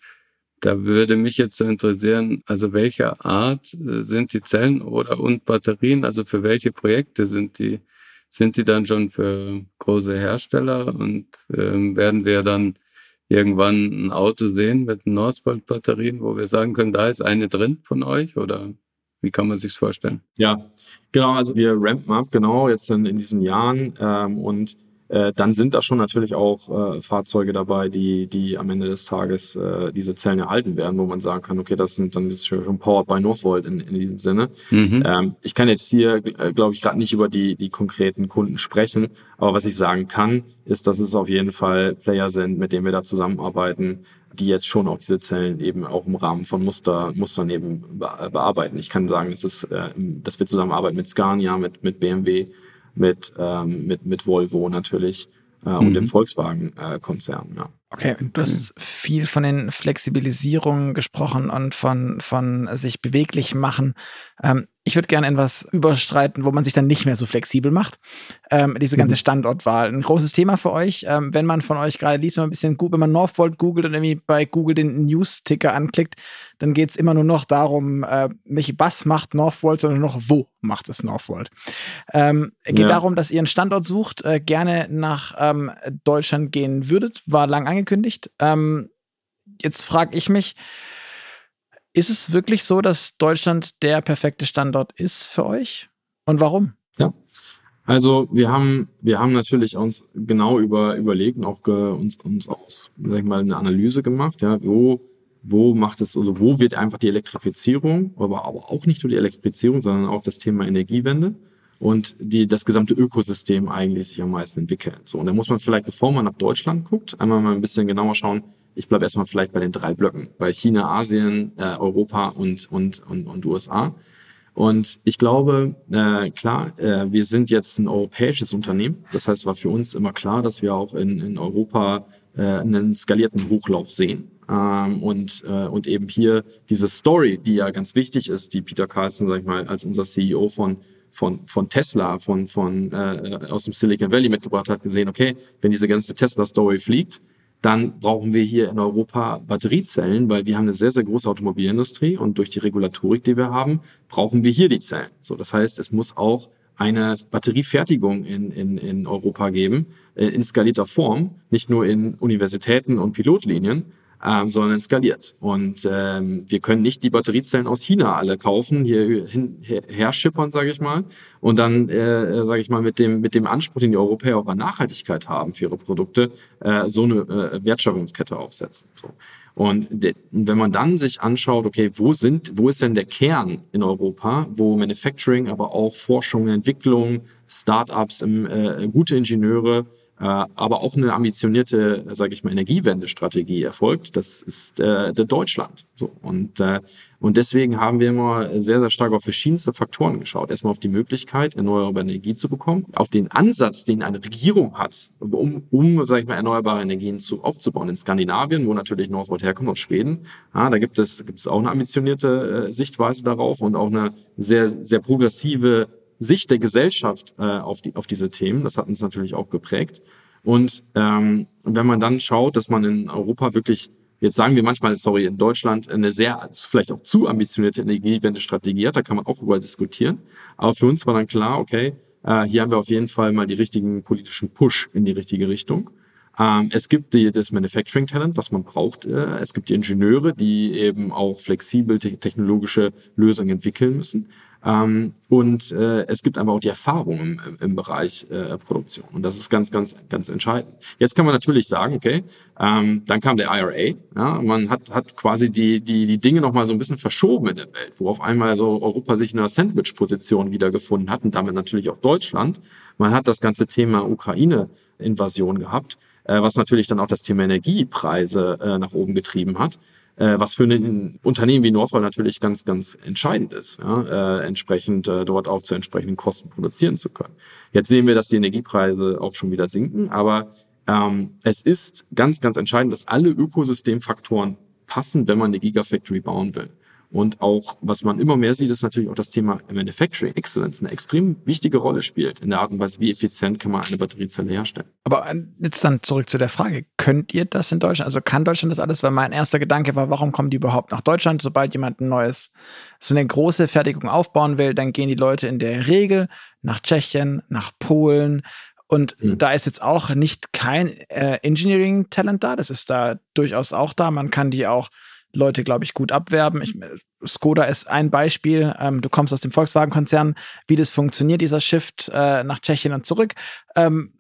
da würde mich jetzt so interessieren, also welcher Art äh, sind die Zellen oder und Batterien, also für welche Projekte sind die, sind die dann schon für große Hersteller? Und ähm, werden wir dann irgendwann ein Auto sehen mit Northvolt-Batterien, wo wir sagen können, da ist eine drin von euch oder wie kann man sich vorstellen? Ja, genau. Also wir rampen up genau jetzt in, in diesen Jahren ähm, und äh, dann sind da schon natürlich auch äh, Fahrzeuge dabei, die, die am Ende des Tages äh, diese Zellen erhalten werden, wo man sagen kann, okay, das sind dann ist schon powered by Northvolt in, in diesem Sinne. Mhm. Ähm, ich kann jetzt hier, äh, glaube ich, gerade nicht über die, die konkreten Kunden sprechen, aber was ich sagen kann, ist, dass es auf jeden Fall Player sind, mit denen wir da zusammenarbeiten, die jetzt schon auch diese Zellen eben auch im Rahmen von Muster, Mustern eben bearbeiten. Ich kann sagen, es ist, äh, dass wir zusammenarbeiten mit Scania, mit, mit BMW, mit, ähm, mit, mit Volvo natürlich äh, mhm. und dem Volkswagen-Konzern. Äh, ja. Okay, du hast viel von den Flexibilisierungen gesprochen und von, von sich beweglich machen. Ähm, ich würde gerne etwas überstreiten, wo man sich dann nicht mehr so flexibel macht. Ähm, diese ganze mhm. Standortwahl. Ein großes Thema für euch. Ähm, wenn man von euch gerade liest, wenn man ein bisschen gut, wenn man Northvolt googelt und irgendwie bei Google den News-Ticker anklickt, dann geht es immer nur noch darum, äh, nicht was macht Northvolt, sondern noch wo macht es Northvolt. Ähm, geht ja. darum, dass ihr einen Standort sucht, äh, gerne nach ähm, Deutschland gehen würdet. War lang angekündigt. Ähm, jetzt frage ich mich, ist es wirklich so, dass Deutschland der perfekte Standort ist für euch? Und warum? Ja. Also wir haben, wir haben natürlich uns genau über, überlegt und auch ge, uns, uns aus, sag ich mal, eine Analyse gemacht, ja, wo, wo macht es, also wo wird einfach die Elektrifizierung, aber, aber auch nicht nur die Elektrifizierung, sondern auch das Thema Energiewende und die, das gesamte Ökosystem eigentlich sich am meisten entwickeln. So, und da muss man vielleicht, bevor man nach Deutschland guckt, einmal mal ein bisschen genauer schauen, ich bleibe erstmal vielleicht bei den drei Blöcken, bei China, Asien, äh, Europa und, und, und, und USA. Und ich glaube, äh, klar, äh, wir sind jetzt ein europäisches Unternehmen. Das heißt, war für uns immer klar, dass wir auch in, in Europa äh, einen skalierten Hochlauf sehen. Ähm, und, äh, und eben hier diese Story, die ja ganz wichtig ist, die Peter Carlson, sag ich mal, als unser CEO von von, von Tesla, von, von äh, aus dem Silicon Valley mitgebracht hat, gesehen, okay, wenn diese ganze Tesla-Story fliegt, dann brauchen wir hier in Europa Batteriezellen, weil wir haben eine sehr, sehr große Automobilindustrie und durch die Regulatorik, die wir haben, brauchen wir hier die Zellen. So, das heißt, es muss auch eine Batteriefertigung in, in, in Europa geben, äh, in skalierter Form, nicht nur in Universitäten und Pilotlinien, ähm, sondern skaliert. Und ähm, wir können nicht die Batteriezellen aus China alle kaufen, hier hin, her, her schippern, sage ich mal, und dann, äh, sage ich mal, mit dem, mit dem Anspruch, den die Europäer auch an Nachhaltigkeit haben für ihre Produkte, äh, so eine äh, Wertschöpfungskette aufsetzen. So. Und wenn man dann sich anschaut, okay, wo sind, wo ist denn der Kern in Europa, wo Manufacturing, aber auch Forschung, Entwicklung, Startups, äh, gute Ingenieure äh, aber auch eine ambitionierte, sage ich mal, Energiewendestrategie erfolgt. Das ist äh, der Deutschland. So und äh, und deswegen haben wir immer sehr sehr stark auf verschiedenste Faktoren geschaut. Erstmal auf die Möglichkeit, erneuerbare Energie zu bekommen, auf den Ansatz, den eine Regierung hat, um um, sage ich mal, erneuerbare Energien zu aufzubauen. In Skandinavien, wo natürlich Northvolt herkommt aus Schweden, ja, da gibt es gibt es auch eine ambitionierte äh, Sichtweise darauf und auch eine sehr sehr progressive Sicht der Gesellschaft äh, auf, die, auf diese Themen. Das hat uns natürlich auch geprägt. Und ähm, wenn man dann schaut, dass man in Europa wirklich, jetzt sagen wir manchmal, sorry, in Deutschland eine sehr, vielleicht auch zu ambitionierte Energiewendestrategie hat, da kann man auch über diskutieren. Aber für uns war dann klar, okay, äh, hier haben wir auf jeden Fall mal die richtigen politischen Push in die richtige Richtung. Ähm, es gibt die, das Manufacturing Talent, was man braucht. Äh, es gibt die Ingenieure, die eben auch flexibel te technologische Lösungen entwickeln müssen. Ähm, und äh, es gibt aber auch die Erfahrung im, im Bereich äh, Produktion. Und das ist ganz, ganz, ganz entscheidend. Jetzt kann man natürlich sagen, okay, ähm, dann kam der IRA. Ja, man hat, hat quasi die, die, die Dinge nochmal so ein bisschen verschoben in der Welt, wo auf einmal so Europa sich in einer Sandwich-Position wiedergefunden hat und damit natürlich auch Deutschland. Man hat das ganze Thema Ukraine-Invasion gehabt äh, was natürlich dann auch das Thema Energiepreise äh, nach oben getrieben hat, äh, was für ein Unternehmen wie Northvolt natürlich ganz, ganz entscheidend ist, ja, äh, entsprechend äh, dort auch zu entsprechenden Kosten produzieren zu können. Jetzt sehen wir, dass die Energiepreise auch schon wieder sinken, aber ähm, es ist ganz, ganz entscheidend, dass alle Ökosystemfaktoren passen, wenn man eine Gigafactory bauen will. Und auch, was man immer mehr sieht, ist natürlich auch das Thema Manufacturing Excellence eine extrem wichtige Rolle spielt in der Art und Weise, wie effizient kann man eine Batteriezelle herstellen. Aber äh, jetzt dann zurück zu der Frage, könnt ihr das in Deutschland? Also kann Deutschland das alles? Weil mein erster Gedanke war, warum kommen die überhaupt nach Deutschland? Sobald jemand ein neues, so eine große Fertigung aufbauen will, dann gehen die Leute in der Regel nach Tschechien, nach Polen, und mhm. da ist jetzt auch nicht kein äh, Engineering-Talent da. Das ist da durchaus auch da. Man kann die auch Leute, glaube ich, gut abwerben. Ich, Skoda ist ein Beispiel. Ähm, du kommst aus dem Volkswagen-Konzern, wie das funktioniert, dieser Shift äh, nach Tschechien und zurück. Ähm,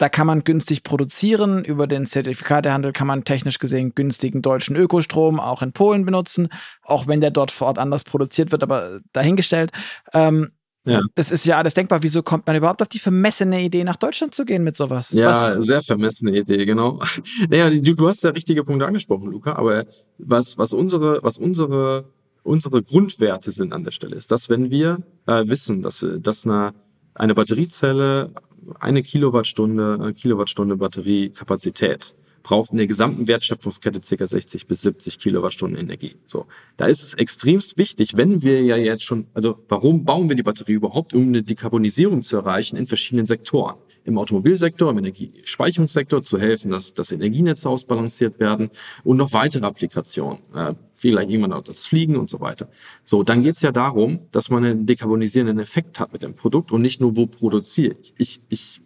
da kann man günstig produzieren. Über den Zertifikatehandel kann man technisch gesehen günstigen deutschen Ökostrom auch in Polen benutzen, auch wenn der dort vor Ort anders produziert wird, aber dahingestellt. Ähm, ja. Das ist ja alles denkbar. Wieso kommt man überhaupt auf die vermessene Idee, nach Deutschland zu gehen mit sowas? Ja, was? sehr vermessene Idee, genau. naja, du, du hast ja richtige Punkte angesprochen, Luca, aber was, was unsere, was unsere, unsere Grundwerte sind an der Stelle, ist, dass wenn wir äh, wissen, dass, dass eine, eine Batteriezelle eine Kilowattstunde, eine Kilowattstunde Batteriekapazität braucht in der gesamten Wertschöpfungskette ca. 60 bis 70 Kilowattstunden Energie. So, da ist es extremst wichtig, wenn wir ja jetzt schon, also warum bauen wir die Batterie überhaupt, um eine Dekarbonisierung zu erreichen in verschiedenen Sektoren? Im Automobilsektor, im Energiespeicherungssektor zu helfen, dass, dass Energienetze ausbalanciert werden und noch weitere Applikationen. Äh, vielleicht irgendwann auch das Fliegen und so weiter. So, dann geht's ja darum, dass man einen dekarbonisierenden Effekt hat mit dem Produkt und nicht nur, wo produziere ich. Ich, ich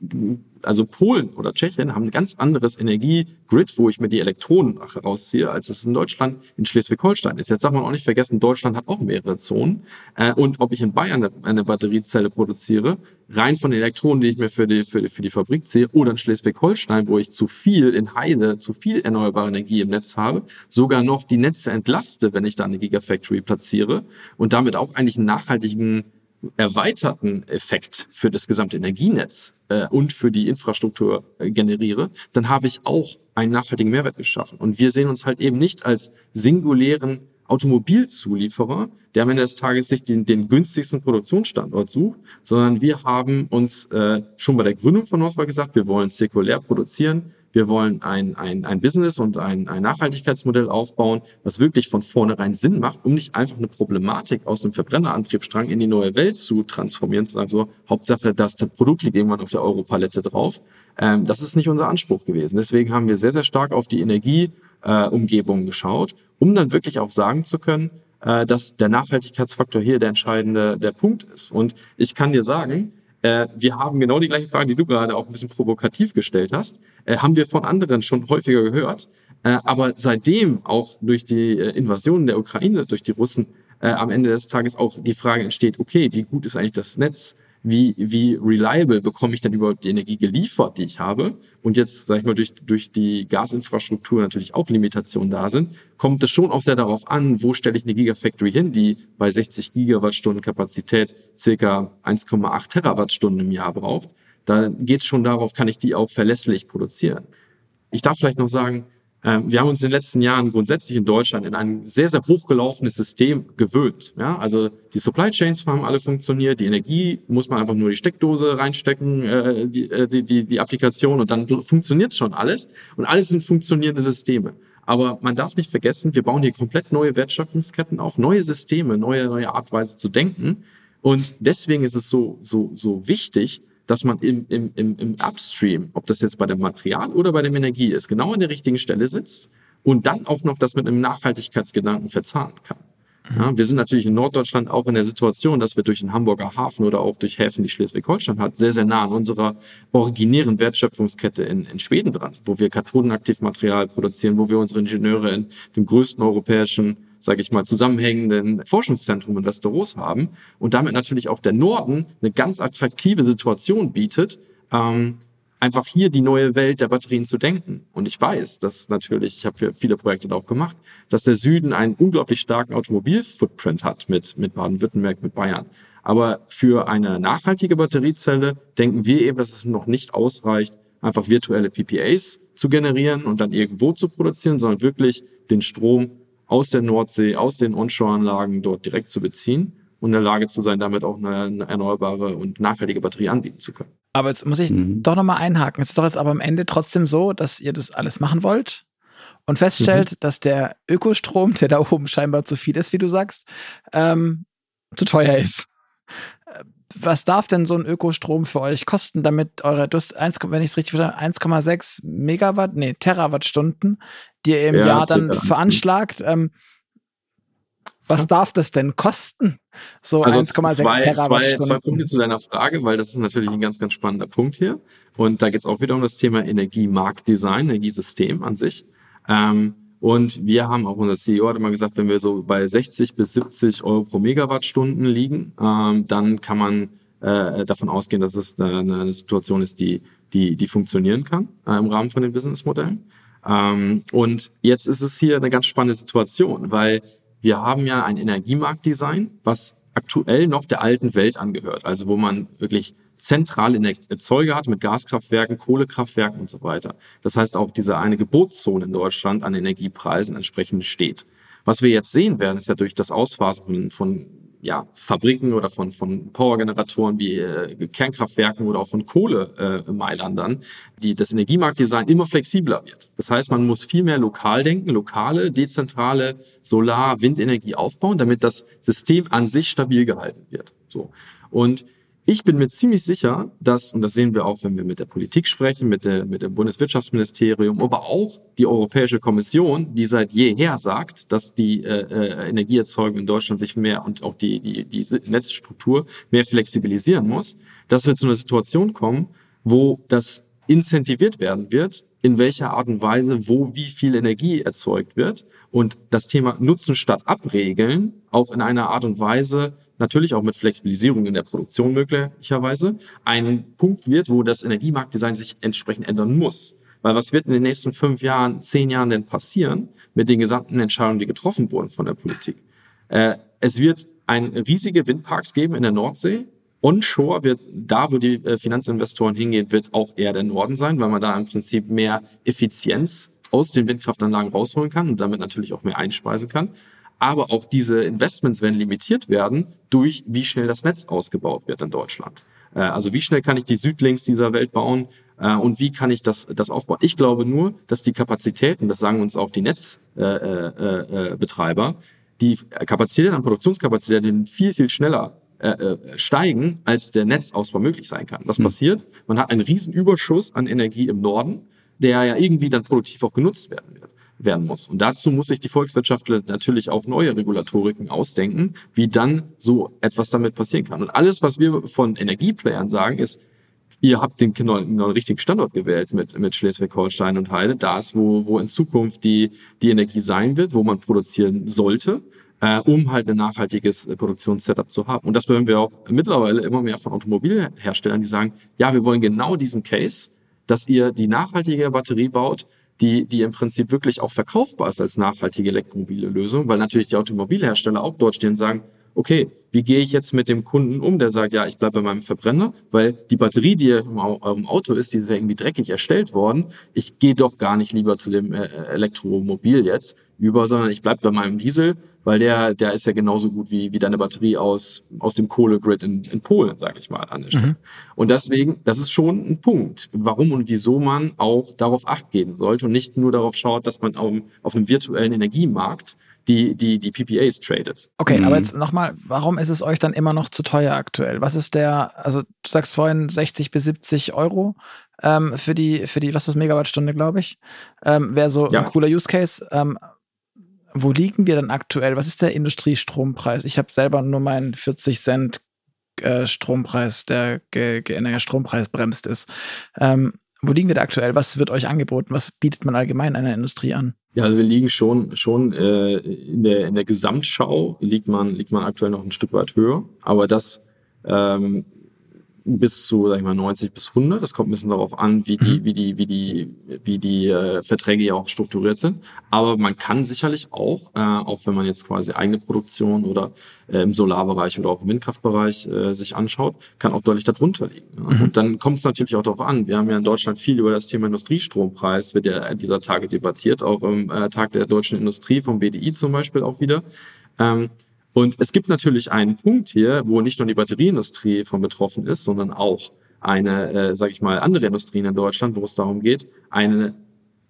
also Polen oder Tschechien haben ein ganz anderes Energiegrid, wo ich mir die Elektronen rausziehe, als es in Deutschland, in Schleswig-Holstein ist. Jetzt darf man auch nicht vergessen, Deutschland hat auch mehrere Zonen. Äh, und ob ich in Bayern eine, Batteriezelle produziere, rein von den Elektronen, die ich mir für die, für die, für die Fabrik ziehe, oder in Schleswig-Holstein, wo ich zu viel in Heide, zu viel erneuerbare Energie im Netz habe, sogar noch die Netze entlaste, wenn ich da eine Gigafactory platziere und damit auch eigentlich einen nachhaltigen erweiterten Effekt für das gesamte Energienetz äh, und für die Infrastruktur äh, generiere, dann habe ich auch einen nachhaltigen Mehrwert geschaffen. Und wir sehen uns halt eben nicht als singulären Automobilzulieferer, der am Ende des Tages sich den, den günstigsten Produktionsstandort sucht, sondern wir haben uns äh, schon bei der Gründung von Northvolt gesagt, wir wollen zirkulär produzieren, wir wollen ein, ein, ein Business und ein, ein Nachhaltigkeitsmodell aufbauen, was wirklich von vornherein Sinn macht, um nicht einfach eine Problematik aus dem Verbrennerantriebsstrang in die neue Welt zu transformieren, zu sagen so, Hauptsache, das Produkt liegt irgendwann auf der Europalette drauf. Ähm, das ist nicht unser Anspruch gewesen. Deswegen haben wir sehr, sehr stark auf die Energieumgebung äh, geschaut, um dann wirklich auch sagen zu können, äh, dass der Nachhaltigkeitsfaktor hier der entscheidende der Punkt ist. Und ich kann dir sagen, äh, wir haben genau die gleiche Frage, die du gerade auch ein bisschen provokativ gestellt hast, äh, haben wir von anderen schon häufiger gehört. Äh, aber seitdem auch durch die äh, Invasion der Ukraine, durch die Russen, äh, am Ende des Tages auch die Frage entsteht, okay, wie gut ist eigentlich das Netz? Wie, wie reliable bekomme ich denn überhaupt die Energie geliefert, die ich habe? Und jetzt, sag ich mal, durch, durch die Gasinfrastruktur natürlich auch Limitationen da sind, kommt es schon auch sehr darauf an, wo stelle ich eine Gigafactory hin, die bei 60 Gigawattstunden Kapazität circa 1,8 Terawattstunden im Jahr braucht. Da geht es schon darauf, kann ich die auch verlässlich produzieren. Ich darf vielleicht noch sagen, wir haben uns in den letzten Jahren grundsätzlich in Deutschland in ein sehr, sehr hochgelaufenes System gewöhnt. Ja, also die Supply Chains haben alle funktioniert, die Energie muss man einfach nur die Steckdose reinstecken, äh, die, äh, die, die, die Applikation und dann funktioniert schon alles. Und alles sind funktionierende Systeme. Aber man darf nicht vergessen, wir bauen hier komplett neue Wertschöpfungsketten auf, neue Systeme, neue, neue Artweise zu denken. Und deswegen ist es so, so, so wichtig, dass man im, im, im, im Upstream, ob das jetzt bei dem Material oder bei der Energie ist, genau an der richtigen Stelle sitzt und dann auch noch das mit einem Nachhaltigkeitsgedanken verzahnen kann. Ja, wir sind natürlich in Norddeutschland auch in der Situation, dass wir durch den Hamburger Hafen oder auch durch Häfen, die Schleswig-Holstein hat, sehr, sehr nah an unserer originären Wertschöpfungskette in, in Schweden dran sind, wo wir Kathodenaktivmaterial produzieren, wo wir unsere Ingenieure in dem größten europäischen sage ich mal, zusammenhängenden Forschungszentrum in Westeros haben und damit natürlich auch der Norden eine ganz attraktive Situation bietet, ähm, einfach hier die neue Welt der Batterien zu denken. Und ich weiß, dass natürlich, ich habe viele Projekte auch gemacht, dass der Süden einen unglaublich starken Automobil-Footprint hat mit, mit Baden-Württemberg, mit Bayern. Aber für eine nachhaltige Batteriezelle denken wir eben, dass es noch nicht ausreicht, einfach virtuelle PPAs zu generieren und dann irgendwo zu produzieren, sondern wirklich den Strom aus der Nordsee, aus den Onshore-Anlagen dort direkt zu beziehen und in der Lage zu sein, damit auch eine, erneuerbare und nachhaltige Batterie anbieten zu können. Aber jetzt muss ich mhm. doch nochmal einhaken. Es ist doch jetzt aber am Ende trotzdem so, dass ihr das alles machen wollt und feststellt, mhm. dass der Ökostrom, der da oben scheinbar zu viel ist, wie du sagst, ähm, zu teuer ist was darf denn so ein Ökostrom für euch kosten, damit eure, du hast 1, wenn ich es richtig verstanden 1,6 Megawatt, nee, Terawattstunden, die ihr im ja, Jahr dann veranschlagt. Ähm, was ja. darf das denn kosten? So also 1,6 Terawattstunden. Zwei, zwei Punkte zu deiner Frage, weil das ist natürlich ein ganz, ganz spannender Punkt hier. Und da geht es auch wieder um das Thema Energiemarktdesign, Energiesystem an sich. Ähm, und wir haben auch, unser CEO hat immer gesagt, wenn wir so bei 60 bis 70 Euro pro Megawattstunden liegen, ähm, dann kann man äh, davon ausgehen, dass es eine, eine Situation ist, die, die, die funktionieren kann äh, im Rahmen von den Businessmodellen. Ähm, und jetzt ist es hier eine ganz spannende Situation, weil wir haben ja ein Energiemarktdesign, was aktuell noch der alten Welt angehört. Also wo man wirklich zentrale Erzeuger hat mit Gaskraftwerken, Kohlekraftwerken und so weiter. Das heißt auch diese eine Gebotszone in Deutschland an Energiepreisen entsprechend steht. Was wir jetzt sehen werden, ist ja durch das Ausfasen von ja, Fabriken oder von, von Powergeneratoren wie äh, Kernkraftwerken oder auch von Kohlemeilandern, äh, die das Energiemarktdesign immer flexibler wird. Das heißt, man muss viel mehr lokal denken, lokale, dezentrale Solar-, Windenergie aufbauen, damit das System an sich stabil gehalten wird. So. Und ich bin mir ziemlich sicher, dass, und das sehen wir auch, wenn wir mit der Politik sprechen, mit, der, mit dem Bundeswirtschaftsministerium, aber auch die Europäische Kommission, die seit jeher sagt, dass die äh, äh, Energieerzeugung in Deutschland sich mehr und auch die, die, die Netzstruktur mehr flexibilisieren muss, dass wir zu einer Situation kommen, wo das incentiviert werden wird, in welcher Art und Weise, wo wie viel Energie erzeugt wird und das Thema Nutzen statt Abregeln auch in einer Art und Weise, natürlich auch mit Flexibilisierung in der Produktion möglicherweise, ein Punkt wird, wo das Energiemarktdesign sich entsprechend ändern muss. Weil was wird in den nächsten fünf Jahren, zehn Jahren denn passieren mit den gesamten Entscheidungen, die getroffen wurden von der Politik? Äh, es wird ein riesige Windparks geben in der Nordsee, Onshore wird da, wo die äh, Finanzinvestoren hingehen, wird auch eher der Norden sein, weil man da im Prinzip mehr Effizienz aus den Windkraftanlagen rausholen kann und damit natürlich auch mehr einspeisen kann. Aber auch diese Investments werden limitiert werden durch, wie schnell das Netz ausgebaut wird in Deutschland. Äh, also wie schnell kann ich die Südlinks dieser Welt bauen äh, und wie kann ich das, das aufbauen? Ich glaube nur, dass die Kapazitäten, das sagen uns auch die Netzbetreiber, die Kapazitäten an Produktionskapazitäten viel, viel schneller äh, äh, steigen, als der Netzausbau möglich sein kann. Was mhm. passiert? Man hat einen riesen Überschuss an Energie im Norden, der ja irgendwie dann produktiv auch genutzt werden wird. werden muss. Und dazu muss sich die Volkswirtschaft natürlich auch neue Regulatoriken ausdenken, wie dann so etwas damit passieren kann. Und alles, was wir von Energieplayern sagen, ist, ihr habt den, den, den richtigen Standort gewählt mit, mit Schleswig-Holstein und Heide. Da ist, wo, wo in Zukunft die, die Energie sein wird, wo man produzieren sollte, äh, um halt ein nachhaltiges äh, Produktionssetup zu haben. Und das hören wir auch mittlerweile immer mehr von Automobilherstellern, die sagen, ja, wir wollen genau diesen Case, dass ihr die nachhaltige Batterie baut, die, die im Prinzip wirklich auch verkaufbar ist als nachhaltige elektromobile Lösung, weil natürlich die Automobilhersteller auch dort stehen und sagen, okay, wie gehe ich jetzt mit dem Kunden um, der sagt, ja, ich bleibe bei meinem Verbrenner, weil die Batterie, die im Auto ist, die ist ja irgendwie dreckig erstellt worden. Ich gehe doch gar nicht lieber zu dem äh, Elektromobil jetzt über, sondern ich bleibe bei meinem Diesel, weil der, der ist ja genauso gut wie, wie deine Batterie aus, aus dem Kohlegrid in, in Polen, sage ich mal an der Stelle. Mhm. Und deswegen, das ist schon ein Punkt, warum und wieso man auch darauf Acht geben sollte und nicht nur darauf schaut, dass man auf, auf einem virtuellen Energiemarkt die, die, die PPAs tradet. Okay, mhm. aber jetzt nochmal, warum ist es euch dann immer noch zu teuer aktuell? Was ist der, also du sagst vorhin 60 bis 70 Euro ähm, für die, für die, was ist Megawattstunde, glaube ich, ähm, wäre so ja. ein cooler Use Case. Ähm, wo liegen wir dann aktuell? Was ist der Industriestrompreis? Ich habe selber nur meinen 40 Cent äh, Strompreis, der ge, ge, Strompreis bremst ist. Ähm, wo liegen wir da aktuell? Was wird euch angeboten? Was bietet man allgemein einer Industrie an? Ja, also wir liegen schon, schon äh, in, der, in der Gesamtschau liegt man, liegt man aktuell noch ein Stück weit höher. Aber das ähm, bis zu, sag ich mal, 90 bis 100. Das kommt ein bisschen darauf an, wie die, mhm. wie die, wie die, wie die äh, Verträge ja auch strukturiert sind. Aber man kann sicherlich auch, äh, auch wenn man jetzt quasi eigene Produktion oder äh, im Solarbereich oder auch im Windkraftbereich äh, sich anschaut, kann auch deutlich darunter liegen. Ja. Mhm. Und dann kommt es natürlich auch darauf an. Wir haben ja in Deutschland viel über das Thema Industriestrompreis, wird ja dieser Tage debattiert, auch im äh, Tag der deutschen Industrie vom BDI zum Beispiel auch wieder. Ähm, und es gibt natürlich einen Punkt hier, wo nicht nur die Batterieindustrie von betroffen ist, sondern auch eine, äh, sage ich mal, andere Industrien in Deutschland, wo es darum geht, eine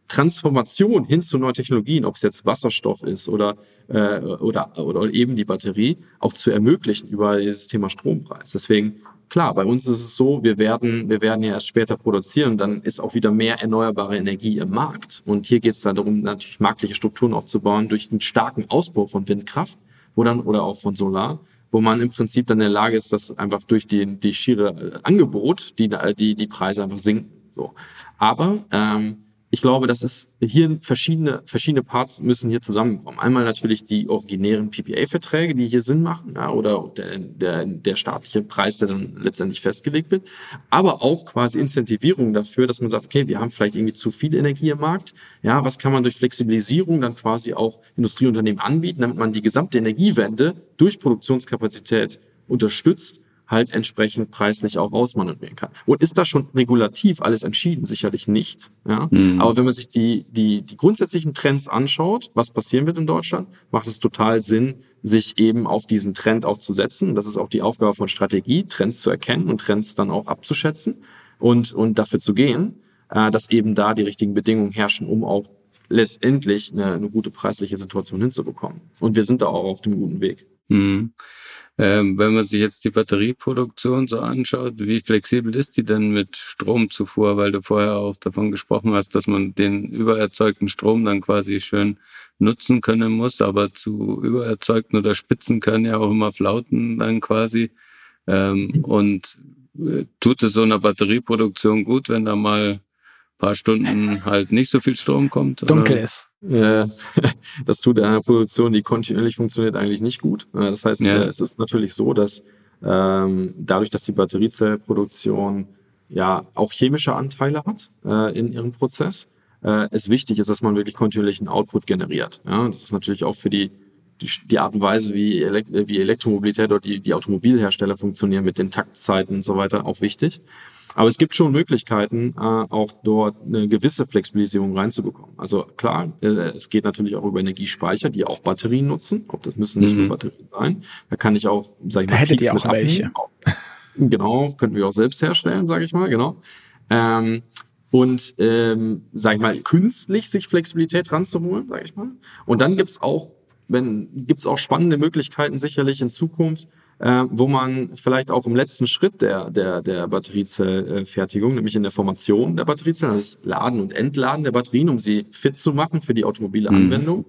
Transformation hin zu neuen Technologien, ob es jetzt Wasserstoff ist oder, äh, oder, oder eben die Batterie, auch zu ermöglichen über dieses Thema Strompreis. Deswegen, klar, bei uns ist es so, wir werden, wir werden ja erst später produzieren, dann ist auch wieder mehr erneuerbare Energie im Markt. Und hier geht es dann darum, natürlich marktliche Strukturen aufzubauen durch einen starken Ausbau von Windkraft wo dann, oder auch von Solar, wo man im Prinzip dann in der Lage ist, dass einfach durch die, die schiere Angebot die, die, die Preise einfach sinken. So. Aber ähm, ich glaube, dass es hier verschiedene, verschiedene Parts müssen hier zusammenkommen. Einmal natürlich die originären PPA-Verträge, die hier Sinn machen, ja, oder der, der, der staatliche Preis, der dann letztendlich festgelegt wird, aber auch quasi Incentivierung dafür, dass man sagt, okay, wir haben vielleicht irgendwie zu viel Energie im Markt. Ja, was kann man durch Flexibilisierung dann quasi auch Industrieunternehmen anbieten, damit man die gesamte Energiewende durch Produktionskapazität unterstützt halt entsprechend preislich auch ausmanövrieren kann. Und ist das schon regulativ alles entschieden? Sicherlich nicht. Ja? Mhm. Aber wenn man sich die, die, die grundsätzlichen Trends anschaut, was passieren wird in Deutschland, macht es total Sinn, sich eben auf diesen Trend auch zu setzen. Das ist auch die Aufgabe von Strategie, Trends zu erkennen und Trends dann auch abzuschätzen und, und dafür zu gehen, äh, dass eben da die richtigen Bedingungen herrschen, um auch letztendlich eine, eine gute preisliche Situation hinzubekommen. Und wir sind da auch auf dem guten Weg. Mhm. Ähm, wenn man sich jetzt die Batterieproduktion so anschaut, wie flexibel ist die denn mit Stromzufuhr? Weil du vorher auch davon gesprochen hast, dass man den übererzeugten Strom dann quasi schön nutzen können muss, aber zu übererzeugten oder Spitzen können ja auch immer flauten dann quasi. Ähm, mhm. und äh, tut es so einer Batterieproduktion gut, wenn da mal paar Stunden halt nicht so viel Strom kommt. Dunkel ist. Äh, das tut einer Produktion, die kontinuierlich funktioniert, eigentlich nicht gut. Äh, das heißt, ja. Äh, es ist natürlich so, dass ähm, dadurch, dass die Batteriezellproduktion ja auch chemische Anteile hat äh, in ihrem Prozess, äh, es wichtig ist, dass man wirklich kontinuierlichen Output generiert. Ja, das ist natürlich auch für die die, die Art und Weise, wie, Elekt wie Elektromobilität oder die, die Automobilhersteller funktionieren mit den Taktzeiten und so weiter, auch wichtig. Aber es gibt schon Möglichkeiten, äh, auch dort eine gewisse Flexibilisierung reinzubekommen. Also klar, äh, es geht natürlich auch über Energiespeicher, die auch Batterien nutzen. Ob das müssen nicht mhm. nur Batterien sein. Da kann ich auch, sag ich mal, da hättet ihr auch welche. Genau, könnten wir auch selbst herstellen, sage ich mal, genau. Ähm, und, ähm, sage ich mal, künstlich sich Flexibilität ranzuholen, sage ich mal. Und dann gibt's auch, wenn gibt's auch spannende Möglichkeiten sicherlich in Zukunft, äh, wo man vielleicht auch im letzten Schritt der, der, der Batteriezellfertigung, nämlich in der Formation der Batteriezellen, also das Laden und Entladen der Batterien, um sie fit zu machen für die automobile mhm. Anwendung,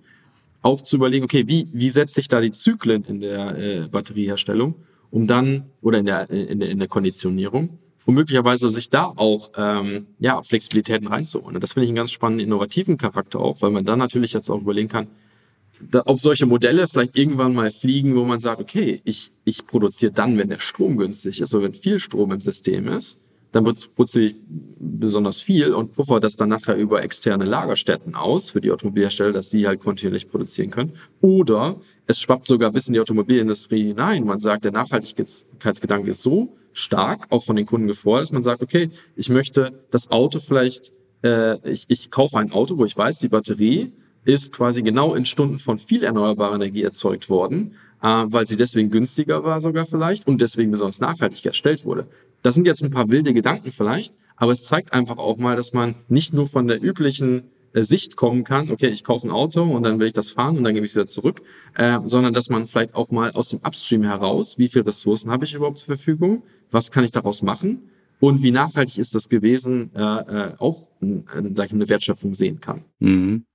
auch zu überlegen, okay, wie, wie setze ich da die Zyklen in der äh, Batterieherstellung, um dann, oder in der, in der, in der Konditionierung, um möglicherweise sich da auch ähm, ja, Flexibilitäten reinzuholen. Und das finde ich einen ganz spannenden, innovativen Charakter auch, weil man dann natürlich jetzt auch überlegen kann, da, ob solche Modelle vielleicht irgendwann mal fliegen, wo man sagt, okay, ich, ich produziere dann, wenn der Strom günstig ist, oder wenn viel Strom im System ist, dann produziere ich besonders viel und puffer das dann nachher über externe Lagerstätten aus für die Automobilhersteller, dass sie halt kontinuierlich produzieren können. Oder es schwappt sogar bis in die Automobilindustrie hinein. Man sagt, der Nachhaltigkeitsgedanke ist so stark, auch von den Kunden gefordert, dass man sagt, okay, ich möchte das Auto vielleicht, äh, ich, ich kaufe ein Auto, wo ich weiß, die Batterie ist quasi genau in Stunden von viel erneuerbarer Energie erzeugt worden, äh, weil sie deswegen günstiger war sogar vielleicht und deswegen besonders nachhaltig erstellt wurde. Das sind jetzt ein paar wilde Gedanken vielleicht, aber es zeigt einfach auch mal, dass man nicht nur von der üblichen äh, Sicht kommen kann, okay, ich kaufe ein Auto und dann will ich das fahren und dann gebe ich es wieder zurück, äh, sondern dass man vielleicht auch mal aus dem Upstream heraus, wie viele Ressourcen habe ich überhaupt zur Verfügung, was kann ich daraus machen und wie nachhaltig ist das gewesen, äh, äh, auch äh, eine Wertschöpfung sehen kann. Mhm.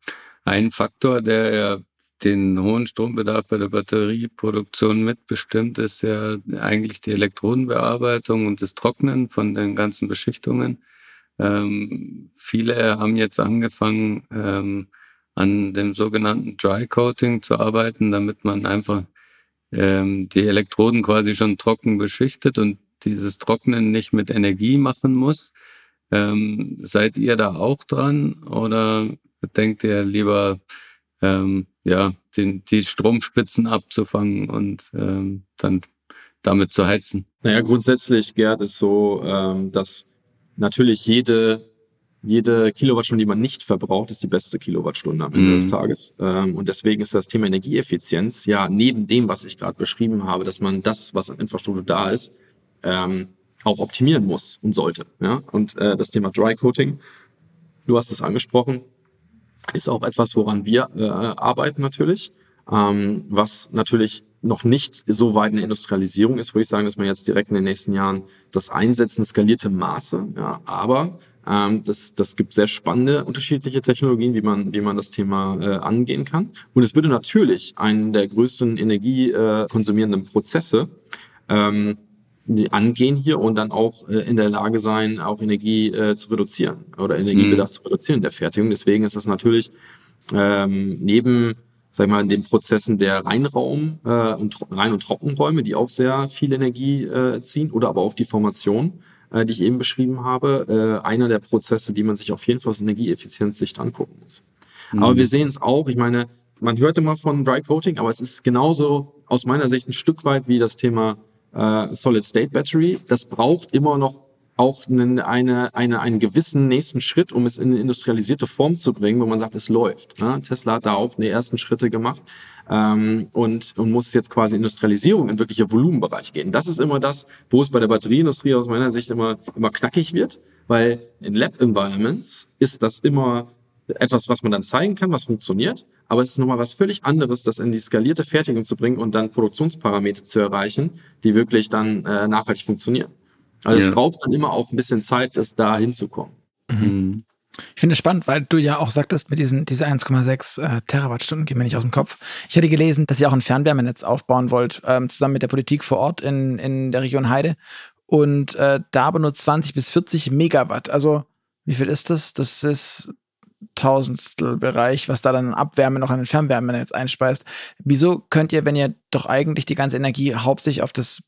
Ein Faktor, der ja den hohen Strombedarf bei der Batterieproduktion mitbestimmt, ist ja eigentlich die Elektrodenbearbeitung und das Trocknen von den ganzen Beschichtungen. Ähm, viele haben jetzt angefangen, ähm, an dem sogenannten Dry Coating zu arbeiten, damit man einfach ähm, die Elektroden quasi schon trocken beschichtet und dieses Trocknen nicht mit Energie machen muss. Ähm, seid ihr da auch dran oder denkt ihr lieber, ähm, ja, den, die Stromspitzen abzufangen und ähm, dann damit zu heizen? Naja, grundsätzlich, Gerd, ist so, ähm, dass natürlich jede, jede Kilowattstunde, die man nicht verbraucht, ist die beste Kilowattstunde am Ende mhm. des Tages. Ähm, und deswegen ist das Thema Energieeffizienz ja neben dem, was ich gerade beschrieben habe, dass man das, was an Infrastruktur da ist, ähm, auch optimieren muss und sollte. Ja? Und äh, das Thema Dry Coating, du hast es angesprochen, ist auch etwas, woran wir äh, arbeiten natürlich, ähm, was natürlich noch nicht so weit eine Industrialisierung ist, würde ich sagen, dass man jetzt direkt in den nächsten Jahren das einsetzen, skalierte Maße. Ja, aber ähm, das, das gibt sehr spannende unterschiedliche Technologien, wie man, wie man das Thema äh, angehen kann. Und es würde natürlich einen der größten energiekonsumierenden äh, Prozesse ähm, angehen hier und dann auch äh, in der Lage sein, auch Energie äh, zu reduzieren oder Energiebedarf mhm. zu reduzieren in der Fertigung. Deswegen ist das natürlich ähm, neben sag ich mal, den Prozessen der Reinraum äh, und Rein- und Trockenräume, die auch sehr viel Energie äh, ziehen, oder aber auch die Formation, äh, die ich eben beschrieben habe, äh, einer der Prozesse, die man sich auf jeden Fall aus Energieeffizienzsicht angucken muss. Mhm. Aber wir sehen es auch, ich meine, man hört immer von Dry Coating, aber es ist genauso aus meiner Sicht ein Stück weit wie das Thema äh, Solid State Battery. Das braucht immer noch auch eine, eine, eine, einen gewissen nächsten Schritt, um es in eine industrialisierte Form zu bringen, wo man sagt, es läuft. Ne? Tesla hat da auch die ersten Schritte gemacht ähm, und, und muss jetzt quasi Industrialisierung in wirkliche Volumenbereich gehen. Das ist immer das, wo es bei der Batterieindustrie aus meiner Sicht immer, immer knackig wird, weil in Lab-Environments ist das immer etwas, was man dann zeigen kann, was funktioniert, aber es ist nochmal was völlig anderes, das in die skalierte Fertigung zu bringen und dann Produktionsparameter zu erreichen, die wirklich dann äh, nachhaltig funktionieren. Also ja. es braucht dann immer auch ein bisschen Zeit, das da hinzukommen. Mhm. mhm. Ich finde es spannend, weil du ja auch sagtest, mit diesen diese 1,6 äh, Terawattstunden gehen mir nicht aus dem Kopf. Ich hatte gelesen, dass ihr auch ein Fernwärmenetz aufbauen wollt, ähm, zusammen mit der Politik vor Ort in, in der Region Heide. Und äh, da benutzt 20 bis 40 Megawatt. Also wie viel ist das? Das ist Tausendstel Bereich, was da dann Abwärme noch an den Fernwärmenetz einspeist. Wieso könnt ihr, wenn ihr doch eigentlich die ganze Energie hauptsächlich auf das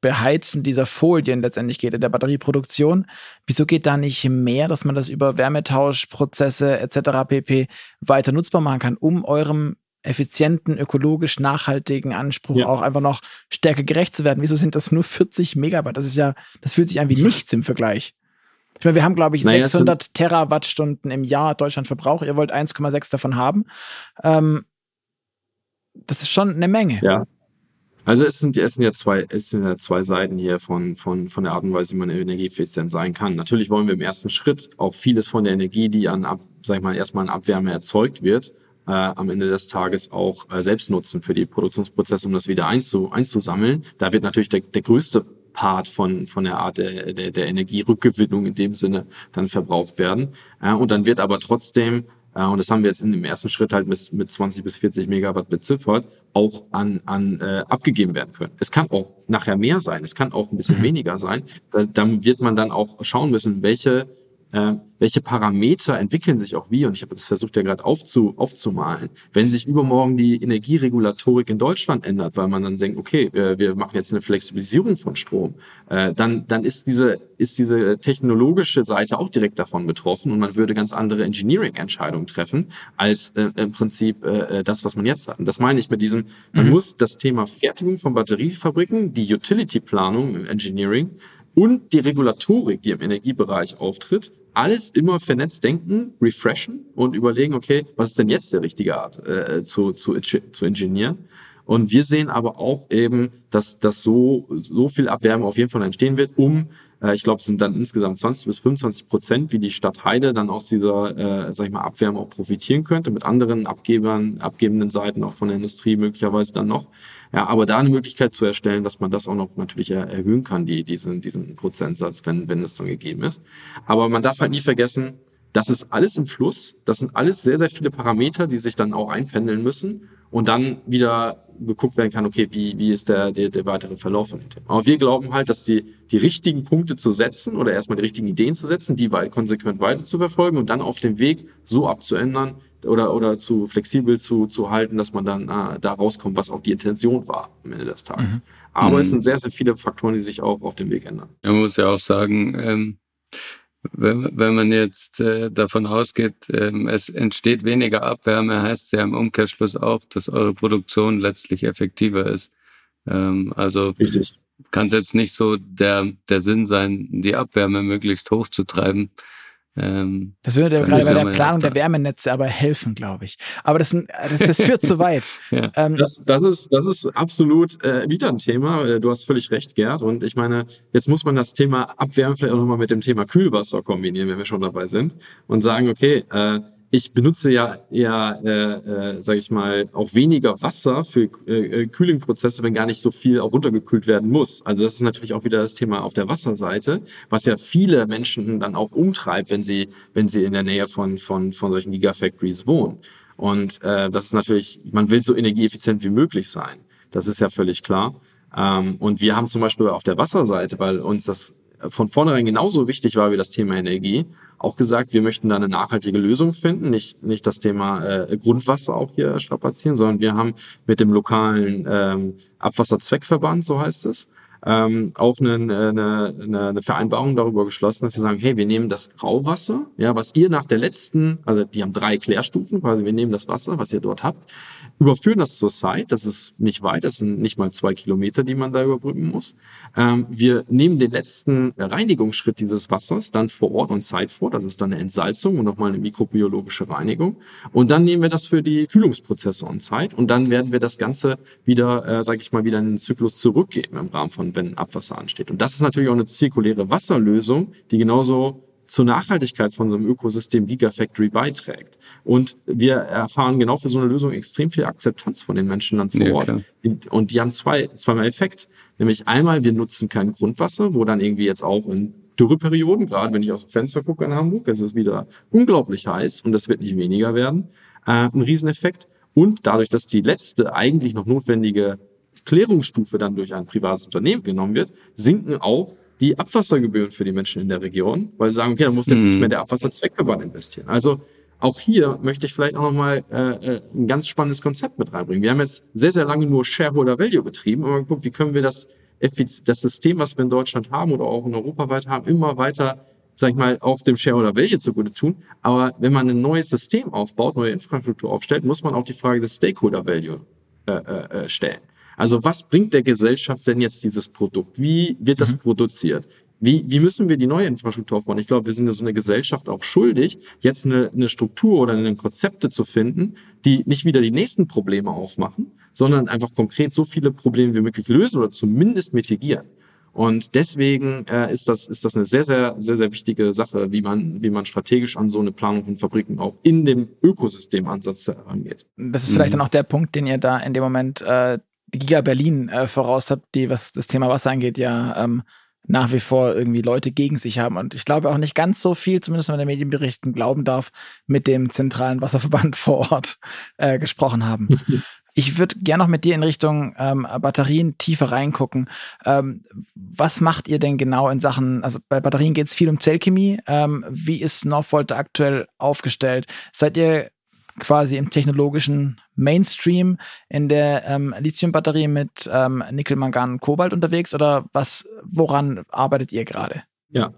Beheizen dieser Folien letztendlich geht in der Batterieproduktion, wieso geht da nicht mehr, dass man das über Wärmetauschprozesse etc. pp. weiter nutzbar machen kann, um eurem effizienten, ökologisch nachhaltigen Anspruch ja. auch einfach noch stärker gerecht zu werden? Wieso sind das nur 40 Megawatt? Das ist ja, das fühlt sich an wie nichts im Vergleich. Ich meine, wir haben, glaube ich, naja, 600 Terawattstunden im Jahr Deutschland Verbrauch. Ihr wollt 1,6 davon haben. Ähm, das ist schon eine Menge. Ja. Also es sind, es sind ja zwei, es sind ja zwei Seiten hier von, von, von der Art und Weise, wie man energieeffizient sein kann. Natürlich wollen wir im ersten Schritt auch vieles von der Energie, die an, ab, sag ich mal, erstmal an Abwärme erzeugt wird, äh, am Ende des Tages auch äh, selbst nutzen für die Produktionsprozesse, um das wieder einzu, einzusammeln. Da wird natürlich der, der größte Part von, von der Art der, der, der Energierückgewinnung in dem Sinne dann verbraucht werden. Äh, und dann wird aber trotzdem äh, und das haben wir jetzt in dem ersten Schritt halt mit, mit 20 bis 40 Megawatt beziffert, auch an, an äh, abgegeben werden können. Es kann auch nachher mehr sein, es kann auch ein bisschen mhm. weniger sein. Da, dann wird man dann auch schauen müssen, welche äh, welche Parameter entwickeln sich auch wie, und ich habe das versucht ja gerade aufzu, aufzumalen, wenn sich übermorgen die Energieregulatorik in Deutschland ändert, weil man dann denkt, okay, wir, wir machen jetzt eine Flexibilisierung von Strom, äh, dann, dann ist diese, ist diese technologische Seite auch direkt davon betroffen und man würde ganz andere Engineering-Entscheidungen treffen, als äh, im Prinzip äh, das, was man jetzt hat. Und das meine ich mit diesem, man mhm. muss das Thema Fertigung von Batteriefabriken, die Utility-Planung im Engineering und die Regulatorik, die im Energiebereich auftritt, alles immer vernetzt denken, refreshen und überlegen, okay, was ist denn jetzt der richtige Art äh, zu, zu, zu ingenieren? Und wir sehen aber auch eben, dass, dass so, so viel Abwärme auf jeden Fall entstehen wird, um, äh, ich glaube, es sind dann insgesamt 20 bis 25 Prozent, wie die Stadt Heide dann aus dieser, äh, sag ich mal, Abwärme auch profitieren könnte, mit anderen Abgebern, abgebenden Seiten auch von der Industrie möglicherweise dann noch. Ja, aber da eine Möglichkeit zu erstellen, dass man das auch noch natürlich erhöhen kann, die, diesen, diesen Prozentsatz, wenn, wenn es dann gegeben ist. Aber man darf halt nie vergessen, das ist alles im Fluss. Das sind alles sehr, sehr viele Parameter, die sich dann auch einpendeln müssen und dann wieder geguckt werden kann, okay, wie, wie ist der, der, der weitere Verlauf von dem Thema. Aber wir glauben halt, dass die, die richtigen Punkte zu setzen oder erstmal die richtigen Ideen zu setzen, die weit, konsequent weiter zu verfolgen und dann auf dem Weg so abzuändern oder, oder zu flexibel zu, zu halten, dass man dann äh, da rauskommt, was auch die Intention war am Ende des Tages. Mhm. Aber mhm. es sind sehr, sehr viele Faktoren, die sich auch auf dem Weg ändern. Man muss ja auch sagen, ähm wenn, wenn man jetzt äh, davon ausgeht, ähm, es entsteht weniger Abwärme, heißt es ja im Umkehrschluss auch, dass eure Produktion letztlich effektiver ist. Ähm, also kann es jetzt nicht so der, der Sinn sein, die Abwärme möglichst hoch zu treiben, ähm, das würde gerade bei der Planung der Wärmenetze aber helfen, glaube ich. Aber das, das, das führt zu weit. ja. ähm, das, das, ist, das ist absolut äh, wieder ein Thema. Äh, du hast völlig recht, Gerd. Und ich meine, jetzt muss man das Thema Abwärmen vielleicht auch nochmal mit dem Thema Kühlwasser kombinieren, wenn wir schon dabei sind. Und sagen, okay, äh, ich benutze ja eher, äh, äh, sage ich mal, auch weniger Wasser für äh, äh, Kühlingprozesse, wenn gar nicht so viel auch runtergekühlt werden muss. Also das ist natürlich auch wieder das Thema auf der Wasserseite, was ja viele Menschen dann auch umtreibt, wenn sie, wenn sie in der Nähe von, von, von solchen Gigafactories wohnen. Und äh, das ist natürlich, man will so energieeffizient wie möglich sein. Das ist ja völlig klar. Ähm, und wir haben zum Beispiel auf der Wasserseite, weil uns das von vornherein genauso wichtig war wie das Thema Energie, auch gesagt, wir möchten da eine nachhaltige Lösung finden, nicht, nicht das Thema äh, Grundwasser auch hier strapazieren, sondern wir haben mit dem lokalen ähm, Abwasserzweckverband, so heißt es, ähm, auch eine, eine, eine, Vereinbarung darüber geschlossen, dass sie sagen, hey, wir nehmen das Grauwasser, ja, was ihr nach der letzten, also die haben drei Klärstufen, quasi wir nehmen das Wasser, was ihr dort habt, überführen das zur Site, das ist nicht weit, das sind nicht mal zwei Kilometer, die man da überbrücken muss. Ähm, wir nehmen den letzten Reinigungsschritt dieses Wassers dann vor Ort und Site vor, das ist dann eine Entsalzung und nochmal eine mikrobiologische Reinigung. Und dann nehmen wir das für die Kühlungsprozesse on Site und dann werden wir das Ganze wieder, äh, sage ich mal, wieder in den Zyklus zurückgeben im Rahmen von, wenn Abwasser ansteht. Und das ist natürlich auch eine zirkuläre Wasserlösung, die genauso zur Nachhaltigkeit von so einem Ökosystem Gigafactory beiträgt. Und wir erfahren genau für so eine Lösung extrem viel Akzeptanz von den Menschen dann vor ja, Ort. Klar. Und die haben zwei, zweimal Effekt. Nämlich einmal, wir nutzen kein Grundwasser, wo dann irgendwie jetzt auch in Dürreperioden, gerade wenn ich aus dem Fenster gucke in Hamburg, es ist wieder unglaublich heiß und das wird nicht weniger werden. Äh, ein Rieseneffekt. Und dadurch, dass die letzte eigentlich noch notwendige Klärungsstufe dann durch ein privates Unternehmen genommen wird, sinken auch die Abwassergebühren für die Menschen in der Region, weil sie sagen, okay, dann muss jetzt mhm. nicht mehr der Abwasserzweckverband investieren. Also auch hier möchte ich vielleicht auch nochmal äh, äh, ein ganz spannendes Konzept mit reinbringen. Wir haben jetzt sehr, sehr lange nur Shareholder Value betrieben und geguckt, wie können wir das, das System, was wir in Deutschland haben oder auch in Europa weiter haben, immer weiter, sag ich mal, auch dem Shareholder Value zugute tun. Aber wenn man ein neues System aufbaut, neue Infrastruktur aufstellt, muss man auch die Frage des Stakeholder Value äh, äh, äh stellen. Also was bringt der Gesellschaft denn jetzt dieses Produkt? Wie wird das mhm. produziert? Wie, wie müssen wir die neue Infrastruktur aufbauen? Ich glaube, wir sind ja so eine Gesellschaft auch schuldig, jetzt eine, eine Struktur oder eine Konzepte zu finden, die nicht wieder die nächsten Probleme aufmachen, sondern einfach konkret so viele Probleme wie möglich lösen oder zumindest mitigieren. Und deswegen äh, ist das ist das eine sehr sehr sehr sehr wichtige Sache, wie man wie man strategisch an so eine Planung von Fabriken auch in dem Ökosystemansatz herangeht. Das ist vielleicht mhm. dann auch der Punkt, den ihr da in dem Moment äh, die Giga Berlin äh, voraus habt, die was das Thema Wasser angeht, ja ähm, nach wie vor irgendwie Leute gegen sich haben. Und ich glaube auch nicht ganz so viel, zumindest wenn man den Medienberichten glauben darf, mit dem zentralen Wasserverband vor Ort äh, gesprochen haben. Ich würde gerne noch mit dir in Richtung ähm, Batterien tiefer reingucken. Ähm, was macht ihr denn genau in Sachen, also bei Batterien geht es viel um Zellchemie. Ähm, wie ist Northvolt aktuell aufgestellt? Seid ihr quasi im technologischen Mainstream in der ähm, Lithium-Batterie mit ähm, Nickel, Mangan Kobalt unterwegs oder was, woran arbeitet ihr gerade? Ja,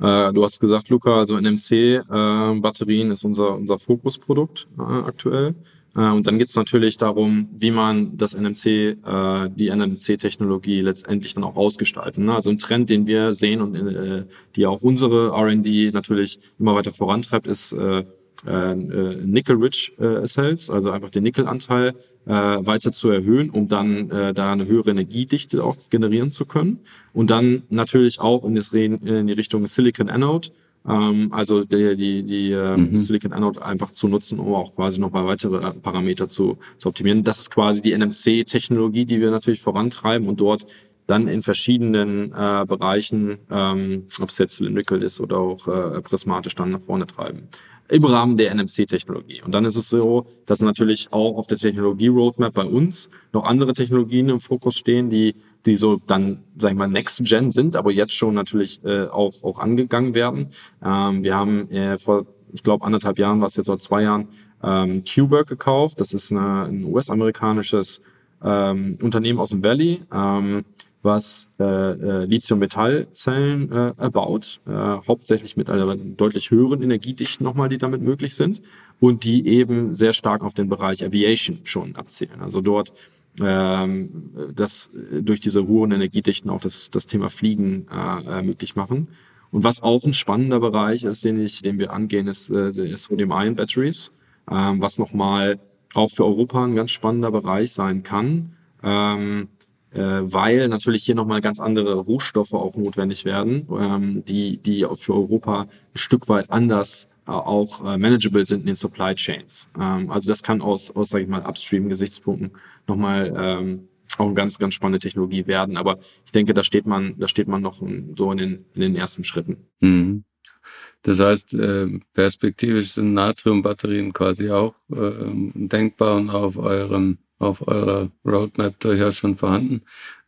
äh, du hast gesagt, Luca, also NMC-Batterien äh, ist unser, unser Fokusprodukt äh, aktuell. Äh, und dann geht es natürlich darum, wie man das NMC, äh, die NMC-Technologie letztendlich dann auch ausgestalten. Ne? Also ein Trend, den wir sehen und äh, die auch unsere R&D natürlich immer weiter vorantreibt, ist äh, äh, Nickel-Rich äh, Cells, also einfach den Nickelanteil äh, weiter zu erhöhen, um dann äh, da eine höhere Energiedichte auch generieren zu können. Und dann natürlich auch in, das, in die Richtung Silicon Anode, ähm, also die, die, die äh, mhm. Silicon Anode einfach zu nutzen, um auch quasi nochmal weitere äh, Parameter zu, zu optimieren. Das ist quasi die NMC-Technologie, die wir natürlich vorantreiben und dort dann in verschiedenen äh, Bereichen, ähm, ob es jetzt Cylindrical ist oder auch äh, prismatisch dann nach vorne treiben im Rahmen der NMC-Technologie. Und dann ist es so, dass natürlich auch auf der Technologie-Roadmap bei uns noch andere Technologien im Fokus stehen, die die so dann, sag ich mal, Next Gen sind, aber jetzt schon natürlich äh, auch, auch angegangen werden. Ähm, wir haben äh, vor, ich glaube, anderthalb Jahren, was jetzt vor zwei Jahren, ähm, QBerg gekauft. Das ist eine, ein US-amerikanisches ähm, Unternehmen aus dem Valley, ähm, was äh, äh, Lithium-Metall-Zellen äh, baut, äh, hauptsächlich mit einer deutlich höheren Energiedichten nochmal, die damit möglich sind und die eben sehr stark auf den Bereich Aviation schon abzielen. Also dort ähm, das durch diese hohen Energiedichten auch das, das Thema Fliegen äh, möglich machen. Und was auch ein spannender Bereich ist, den, ich, den wir angehen, ist, äh, Sodium-Ion-Batteries, ähm, was nochmal auch für Europa ein ganz spannender Bereich sein kann, ähm, äh, weil natürlich hier nochmal ganz andere Rohstoffe auch notwendig werden, ähm, die, die für Europa ein Stück weit anders äh, auch äh, manageable sind in den Supply Chains. Ähm, also das kann aus, aus sage ich mal, Upstream-Gesichtspunkten nochmal ähm, auch eine ganz, ganz spannende Technologie werden. Aber ich denke, da steht man, da steht man noch so in den, in den ersten Schritten. Mhm. Das heißt, äh, perspektivisch sind Natriumbatterien quasi auch äh, denkbar und auf eurem auf eurer Roadmap durchaus schon vorhanden.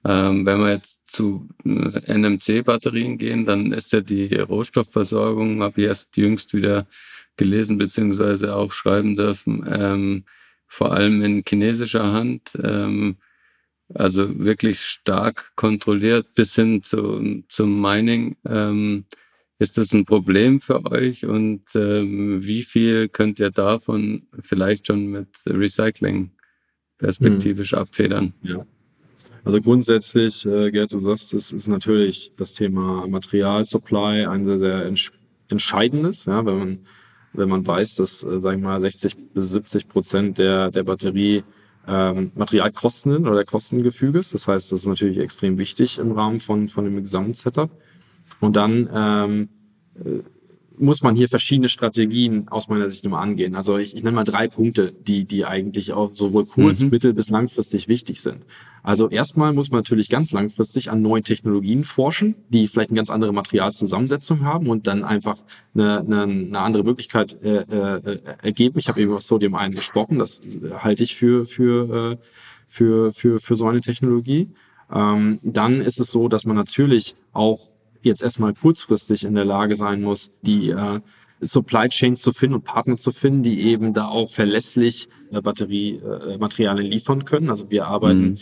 Ähm, wenn wir jetzt zu äh, NMC-Batterien gehen, dann ist ja die Rohstoffversorgung, habe ich erst jüngst wieder gelesen beziehungsweise auch schreiben dürfen, ähm, vor allem in chinesischer Hand, ähm, also wirklich stark kontrolliert bis hin zu, zum Mining. Ähm, ist das ein Problem für euch und ähm, wie viel könnt ihr davon vielleicht schon mit Recycling perspektivisch hm. abfedern? Ja. Also grundsätzlich, äh, Gerd, du sagst, es ist natürlich das Thema Materialsupply ein sehr, sehr entscheidendes, ja, wenn man, wenn man weiß, dass, äh, sag ich mal, 60 bis 70 Prozent der, der Batterie ähm, Materialkosten sind oder der Kostengefüges. Das heißt, das ist natürlich extrem wichtig im Rahmen von, von dem Gesamtsetup. Und dann ähm, äh, muss man hier verschiedene Strategien aus meiner Sicht immer angehen. Also ich, ich nenne mal drei Punkte, die, die eigentlich auch sowohl kurz-, mhm. mittel- bis langfristig wichtig sind. Also erstmal muss man natürlich ganz langfristig an neuen Technologien forschen, die vielleicht eine ganz andere Materialzusammensetzung haben und dann einfach eine, eine, eine andere Möglichkeit äh, äh, ergeben. Ich habe eben über Sodium 1 gesprochen, das halte ich für, für, äh, für, für, für so eine Technologie. Ähm, dann ist es so, dass man natürlich auch jetzt erstmal kurzfristig in der Lage sein muss, die äh, Supply Chains zu finden und Partner zu finden, die eben da auch verlässlich äh, Batteriematerialien äh, liefern können. Also wir arbeiten mhm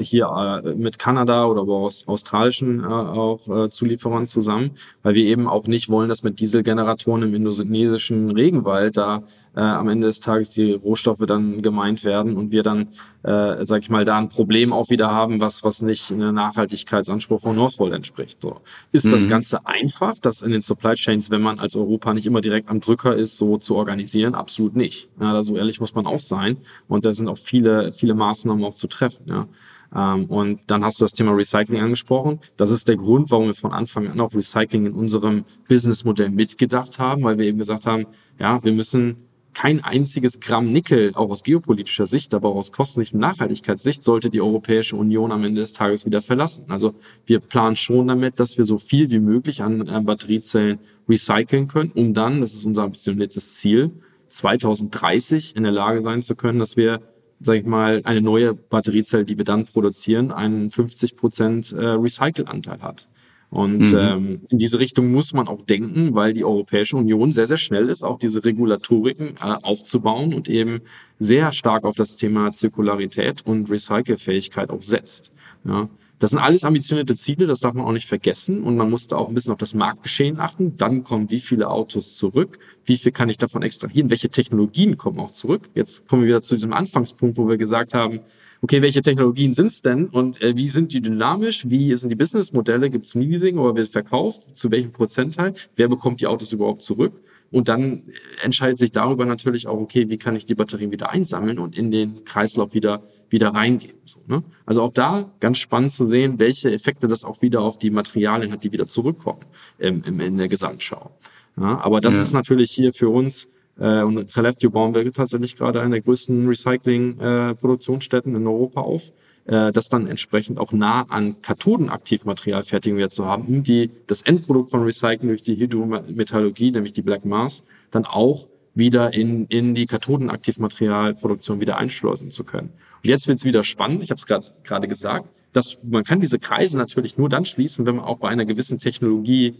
hier äh, mit Kanada oder aber aus australischen äh, auch äh, Zulieferern zusammen, weil wir eben auch nicht wollen, dass mit Dieselgeneratoren im indonesischen Regenwald da äh, am Ende des Tages die Rohstoffe dann gemeint werden und wir dann, äh, sag ich mal, da ein Problem auch wieder haben, was, was nicht einem Nachhaltigkeitsanspruch von Northvolt entspricht. So. Ist mhm. das Ganze einfach, das in den Supply Chains, wenn man als Europa nicht immer direkt am Drücker ist, so zu organisieren? Absolut nicht. Ja, so ehrlich muss man auch sein. Und da sind auch viele, viele Maßnahmen auch zu treffen. Ja. Ähm, und dann hast du das Thema Recycling angesprochen. Das ist der Grund, warum wir von Anfang an auch Recycling in unserem Businessmodell mitgedacht haben, weil wir eben gesagt haben, ja, wir müssen kein einziges Gramm Nickel, auch aus geopolitischer Sicht, aber auch aus Kosten- und Nachhaltigkeitssicht, sollte die Europäische Union am Ende des Tages wieder verlassen. Also wir planen schon damit, dass wir so viel wie möglich an äh, Batteriezellen recyceln können, um dann, das ist unser ambitioniertes Ziel, 2030 in der Lage sein zu können, dass wir sage ich mal, eine neue Batteriezelle, die wir dann produzieren, einen 50 Prozent äh, Recycle-Anteil hat. Und mhm. ähm, in diese Richtung muss man auch denken, weil die Europäische Union sehr, sehr schnell ist, auch diese Regulatoriken äh, aufzubauen und eben sehr stark auf das Thema Zirkularität und Recycelfähigkeit auch setzt. Ja. Das sind alles ambitionierte Ziele, das darf man auch nicht vergessen. Und man muss da auch ein bisschen auf das Marktgeschehen achten. Wann kommen wie viele Autos zurück? Wie viel kann ich davon extrahieren? Welche Technologien kommen auch zurück? Jetzt kommen wir wieder zu diesem Anfangspunkt, wo wir gesagt haben, okay, welche Technologien sind es denn und äh, wie sind die dynamisch? Wie sind die Businessmodelle? Gibt es Leasing oder wird verkauft? Zu welchem Prozentteil? Wer bekommt die Autos überhaupt zurück? Und dann entscheidet sich darüber natürlich auch, okay, wie kann ich die Batterien wieder einsammeln und in den Kreislauf wieder, wieder reingeben. So, ne? Also auch da ganz spannend zu sehen, welche Effekte das auch wieder auf die Materialien hat, die wieder zurückkommen im, im, in der Gesamtschau. Ja, aber das ja. ist natürlich hier für uns äh, und Treleftio bauen wir tatsächlich gerade eine der größten Recycling-Produktionsstätten äh, in Europa auf, äh, das dann entsprechend auch nah an Kathodenaktivmaterialfertigung zu haben, um die, das Endprodukt von Recycling durch die Hydrometallurgie, nämlich die Black Mass, dann auch wieder in, in die Kathodenaktivmaterialproduktion wieder einschleusen zu können. Und jetzt wird es wieder spannend, ich habe es gerade gesagt, dass man kann diese Kreise natürlich nur dann schließen, wenn man auch bei einer gewissen Technologie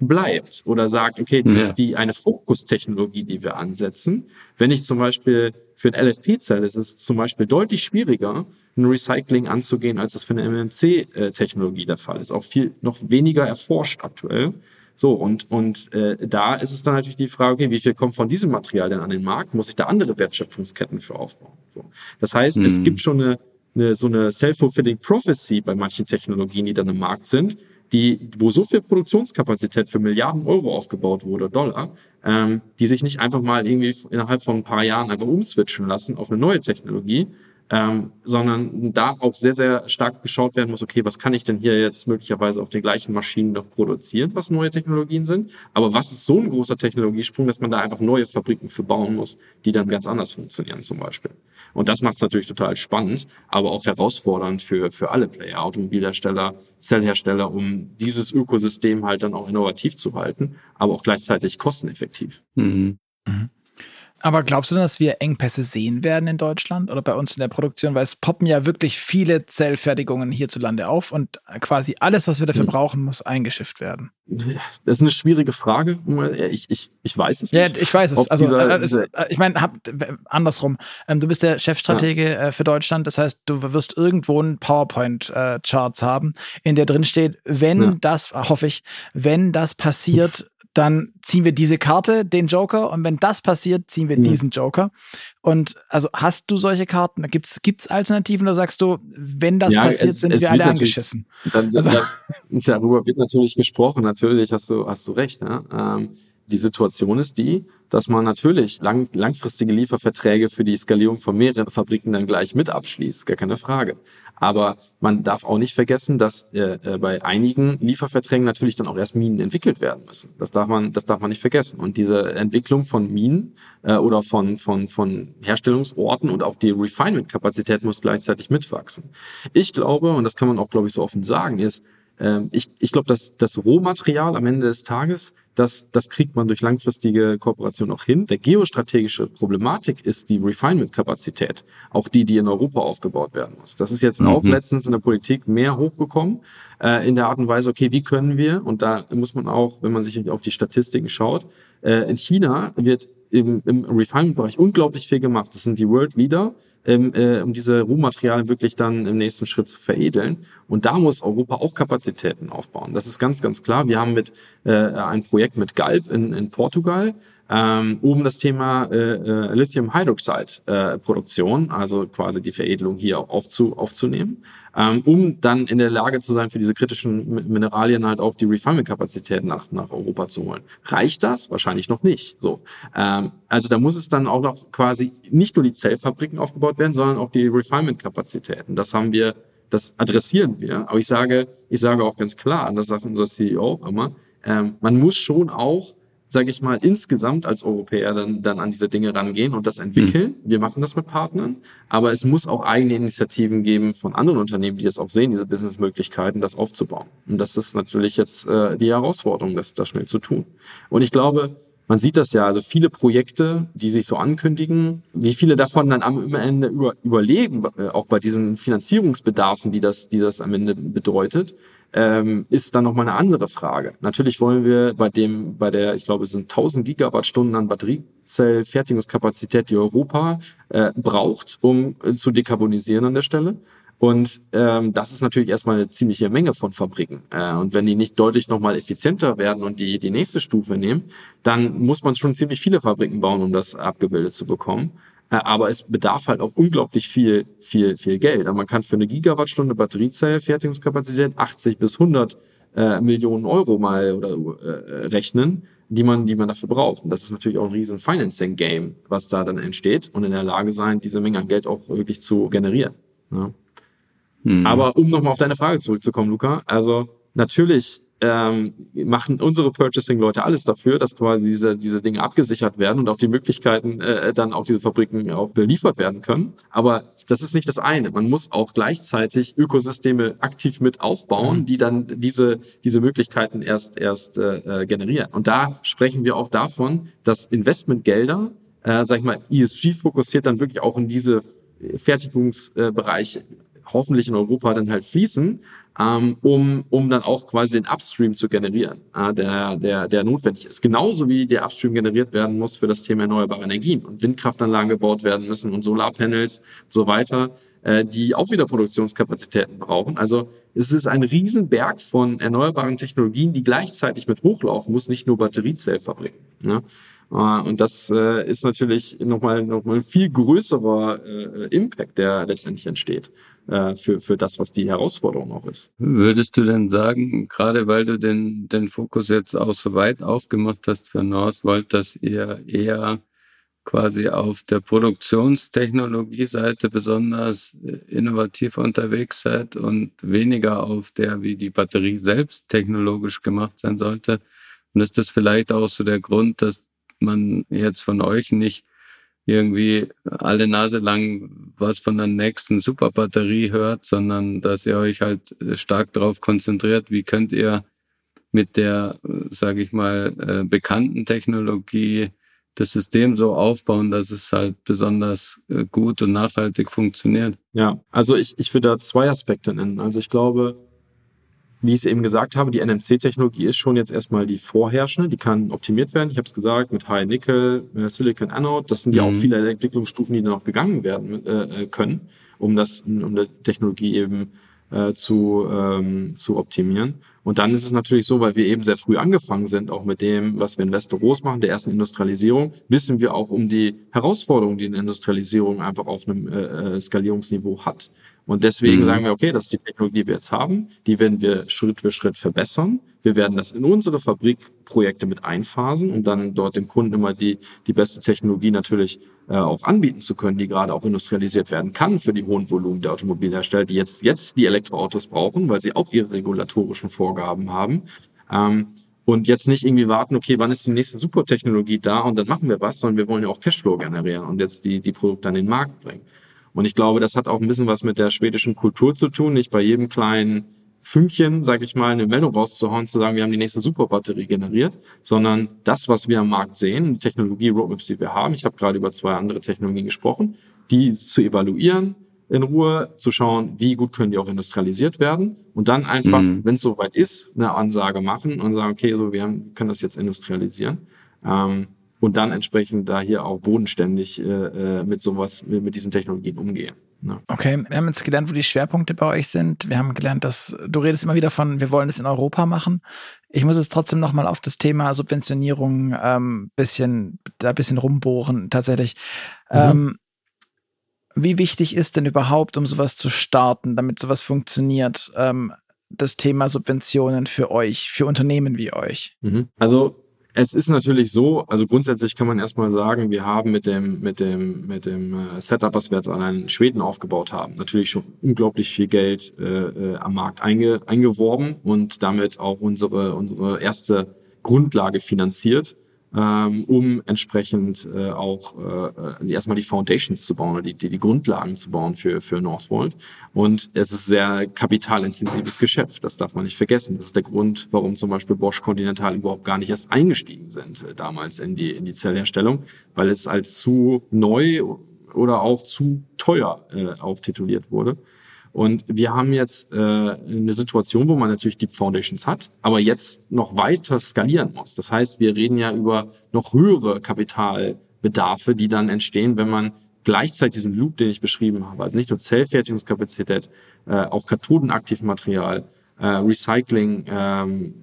bleibt oder sagt, okay, das ja. ist die eine Fokustechnologie, die wir ansetzen. Wenn ich zum Beispiel für ein LFP-Zell ist es zum Beispiel deutlich schwieriger, ein Recycling anzugehen, als es für eine MMC-Technologie der Fall ist. Auch viel noch weniger erforscht aktuell. So, und, und äh, da ist es dann natürlich die Frage, okay, wie viel kommt von diesem Material denn an den Markt? Muss ich da andere Wertschöpfungsketten für aufbauen? So. Das heißt, mhm. es gibt schon eine, eine so eine self-fulfilling prophecy bei manchen Technologien, die dann im Markt sind, die, wo so viel Produktionskapazität für Milliarden Euro aufgebaut wurde, Dollar, ähm, die sich nicht einfach mal irgendwie innerhalb von ein paar Jahren einfach umswitchen lassen auf eine neue Technologie, ähm, sondern da auch sehr, sehr stark geschaut werden muss, okay, was kann ich denn hier jetzt möglicherweise auf den gleichen Maschinen noch produzieren, was neue Technologien sind, aber was ist so ein großer Technologiesprung, dass man da einfach neue Fabriken für bauen muss, die dann ganz anders funktionieren zum Beispiel. Und das macht es natürlich total spannend, aber auch herausfordernd für, für alle Player, Automobilhersteller, Zellhersteller, um dieses Ökosystem halt dann auch innovativ zu halten, aber auch gleichzeitig kosteneffektiv. Mhm. Mhm. Aber glaubst du, dass wir Engpässe sehen werden in Deutschland oder bei uns in der Produktion? Weil es poppen ja wirklich viele Zellfertigungen hierzulande auf und quasi alles, was wir dafür hm. brauchen, muss eingeschifft werden. Das ist eine schwierige Frage. Ich, ich, ich weiß es nicht. Ja, ich weiß es. Also, dieser, äh, dieser äh, ich meine, andersrum. Ähm, du bist der Chefstratege ja. Äh, für Deutschland. Das heißt, du wirst irgendwo einen PowerPoint-Charts haben, in der drin steht, wenn ja. das, hoffe ich, wenn das passiert, dann ziehen wir diese Karte, den Joker, und wenn das passiert, ziehen wir mhm. diesen Joker. Und also hast du solche Karten? Gibt es Alternativen oder sagst du, wenn das ja, passiert, es, sind es wir alle angeschissen? Dann, also, da, darüber wird natürlich gesprochen, natürlich hast du, hast du recht. Ja? Ähm, die Situation ist die, dass man natürlich lang, langfristige Lieferverträge für die Skalierung von mehreren Fabriken dann gleich mit abschließt, gar keine Frage. Aber man darf auch nicht vergessen, dass äh, äh, bei einigen Lieferverträgen natürlich dann auch erst Minen entwickelt werden müssen. Das darf man, das darf man nicht vergessen. Und diese Entwicklung von Minen äh, oder von, von, von Herstellungsorten und auch die Refinement-Kapazität muss gleichzeitig mitwachsen. Ich glaube, und das kann man auch, glaube ich, so offen sagen, ist, ähm, ich ich glaube, dass das Rohmaterial am Ende des Tages, das, das kriegt man durch langfristige Kooperation auch hin. Der geostrategische Problematik ist die Refinement-Kapazität, auch die, die in Europa aufgebaut werden muss. Das ist jetzt mhm. auch letztens in der Politik mehr hochgekommen, äh, in der Art und Weise, okay, wie können wir, und da muss man auch, wenn man sich auf die Statistiken schaut, äh, in China wird im, im Refinement-Bereich unglaublich viel gemacht. Das sind die World Leader, ähm, äh, um diese Rohmaterialien wirklich dann im nächsten Schritt zu veredeln. Und da muss Europa auch Kapazitäten aufbauen. Das ist ganz, ganz klar. Wir haben mit äh, ein Projekt mit Galb in, in Portugal, ähm, um das Thema äh, äh, Lithium Hydroxide äh, also quasi die Veredelung hier aufzu, aufzunehmen, ähm, um dann in der Lage zu sein, für diese kritischen Mineralien halt auch die Refinement-Kapazität nach, nach Europa zu holen. Reicht das? Wahrscheinlich noch nicht. So, ähm, also da muss es dann auch noch quasi nicht nur die Zellfabriken aufgebaut werden, sondern auch die Refinement-Kapazitäten. Das haben wir das adressieren wir. Aber ich sage, ich sage auch ganz klar, und das sagt unser CEO auch immer, ähm, man muss schon auch sage ich mal, insgesamt als Europäer dann, dann an diese Dinge rangehen und das entwickeln. Mhm. Wir machen das mit Partnern, aber es muss auch eigene Initiativen geben von anderen Unternehmen, die das auch sehen, diese Businessmöglichkeiten, das aufzubauen. Und das ist natürlich jetzt äh, die Herausforderung, das, das schnell zu tun. Und ich glaube, man sieht das ja, also viele Projekte, die sich so ankündigen, wie viele davon dann am Ende über, überleben, äh, auch bei diesen Finanzierungsbedarfen, die das, die das am Ende bedeutet ähm, ist dann nochmal eine andere Frage. Natürlich wollen wir bei dem, bei der, ich glaube, es sind 1000 Gigawattstunden an Batteriezellfertigungskapazität, die Europa äh, braucht, um äh, zu dekarbonisieren an der Stelle. Und ähm, das ist natürlich erstmal eine ziemliche Menge von Fabriken. Äh, und wenn die nicht deutlich nochmal effizienter werden und die die nächste Stufe nehmen, dann muss man schon ziemlich viele Fabriken bauen, um das abgebildet zu bekommen. Äh, aber es bedarf halt auch unglaublich viel, viel, viel Geld. Aber man kann für eine Gigawattstunde Batteriezellfertigungskapazität 80 bis 100 äh, Millionen Euro mal oder äh, rechnen, die man, die man dafür braucht. Und das ist natürlich auch ein riesen Financing-Game, was da dann entsteht und in der Lage sein, diese Menge an Geld auch wirklich zu generieren. Ja. Hm. Aber um nochmal auf deine Frage zurückzukommen, Luca, also natürlich ähm, machen unsere Purchasing-Leute alles dafür, dass quasi diese, diese Dinge abgesichert werden und auch die Möglichkeiten äh, dann auch diese Fabriken auch beliefert werden können. Aber das ist nicht das eine. Man muss auch gleichzeitig Ökosysteme aktiv mit aufbauen, mhm. die dann diese, diese Möglichkeiten erst, erst äh, generieren. Und da sprechen wir auch davon, dass Investmentgelder, äh, sag ich mal, ESG fokussiert dann wirklich auch in diese Fertigungsbereiche hoffentlich in Europa dann halt fließen, um, um dann auch quasi den Upstream zu generieren, der, der, der notwendig ist. Genauso wie der Upstream generiert werden muss für das Thema erneuerbare Energien und Windkraftanlagen gebaut werden müssen und Solarpanels und so weiter, äh, die auch wieder Produktionskapazitäten brauchen. Also es ist ein Riesenberg von erneuerbaren Technologien, die gleichzeitig mit hochlaufen muss, nicht nur Batteriezellfabriken. Ne? Äh, und das äh, ist natürlich nochmal noch mal ein viel größerer Impact, der letztendlich entsteht für, für das, was die Herausforderung auch ist. Würdest du denn sagen, gerade weil du den, den Fokus jetzt auch so weit aufgemacht hast für Northvolt, dass ihr eher quasi auf der Produktionstechnologie-Seite besonders innovativ unterwegs seid und weniger auf der, wie die Batterie selbst technologisch gemacht sein sollte? Und ist das vielleicht auch so der Grund, dass man jetzt von euch nicht irgendwie alle Nase lang was von der nächsten Superbatterie hört, sondern dass ihr euch halt stark darauf konzentriert, wie könnt ihr mit der, sage ich mal, äh, bekannten Technologie das System so aufbauen, dass es halt besonders äh, gut und nachhaltig funktioniert. Ja, also ich, ich würde da zwei Aspekte nennen. Also ich glaube, wie ich es eben gesagt habe, die NMC-Technologie ist schon jetzt erstmal die vorherrschende, die kann optimiert werden. Ich habe es gesagt, mit High Nickel, äh, Silicon Anode, das sind ja auch mhm. viele Entwicklungsstufen, die noch gegangen werden äh, äh, können, um das, um die Technologie eben äh, zu, ähm, zu optimieren. Und dann ist es natürlich so, weil wir eben sehr früh angefangen sind, auch mit dem, was wir in Westeros machen, der ersten Industrialisierung, wissen wir auch um die Herausforderungen, die eine Industrialisierung einfach auf einem äh, äh Skalierungsniveau hat. Und deswegen mhm. sagen wir, okay, das ist die Technologie, die wir jetzt haben, die werden wir Schritt für Schritt verbessern. Wir werden das in unsere Fabrikprojekte mit einphasen, um dann dort dem Kunden immer die, die beste Technologie natürlich äh, auch anbieten zu können, die gerade auch industrialisiert werden kann für die hohen Volumen der Automobilhersteller, die jetzt, jetzt die Elektroautos brauchen, weil sie auch ihre regulatorischen Vorgaben haben. Ähm, und jetzt nicht irgendwie warten, okay, wann ist die nächste Supertechnologie da und dann machen wir was, sondern wir wollen ja auch Cashflow generieren und jetzt die, die Produkte an den Markt bringen. Und ich glaube, das hat auch ein bisschen was mit der schwedischen Kultur zu tun. Nicht bei jedem kleinen Fünkchen, sage ich mal, eine Meldung rauszuhauen, zu sagen, wir haben die nächste Superbatterie generiert, sondern das, was wir am Markt sehen, die Technologie-Roadmaps, die wir haben, ich habe gerade über zwei andere Technologien gesprochen, die zu evaluieren, in Ruhe zu schauen, wie gut können die auch industrialisiert werden und dann einfach, mhm. wenn es soweit ist, eine Ansage machen und sagen, okay, so wir haben, können das jetzt industrialisieren. Ähm, und dann entsprechend da hier auch bodenständig äh, äh mit sowas, mit, diesen Technologien umgehen. Ne? Okay, wir haben jetzt gelernt, wo die Schwerpunkte bei euch sind. Wir haben gelernt, dass du redest immer wieder von, wir wollen das in Europa machen. Ich muss jetzt trotzdem nochmal auf das Thema Subventionierung ähm, bisschen, da ein bisschen rumbohren, tatsächlich. Mhm. Ähm, wie wichtig ist denn überhaupt, um sowas zu starten, damit sowas funktioniert, ähm, das Thema Subventionen für euch, für Unternehmen wie euch? Mhm. Also es ist natürlich so, also grundsätzlich kann man erstmal sagen, wir haben mit dem, mit dem, mit dem äh, Setup, was wir jetzt allein in Schweden aufgebaut haben, natürlich schon unglaublich viel Geld äh, äh, am Markt einge, eingeworben und damit auch unsere, unsere erste Grundlage finanziert ähm, um entsprechend äh, auch äh, erstmal die Foundations zu bauen oder die, die, die Grundlagen zu bauen für, für Northvolt. Und es ist sehr kapitalintensives Geschäft, das darf man nicht vergessen. Das ist der Grund, warum zum Beispiel Bosch Continental überhaupt gar nicht erst eingestiegen sind äh, damals in die, in die Zellherstellung, weil es als zu neu oder auch zu teuer äh, auftituliert wurde. Und wir haben jetzt äh, eine Situation, wo man natürlich Deep Foundations hat, aber jetzt noch weiter skalieren muss. Das heißt, wir reden ja über noch höhere Kapitalbedarfe, die dann entstehen, wenn man gleichzeitig diesen Loop, den ich beschrieben habe, also nicht nur Zellfertigungskapazität, äh, auch Kathodenaktivmaterial, äh, Recycling, ähm,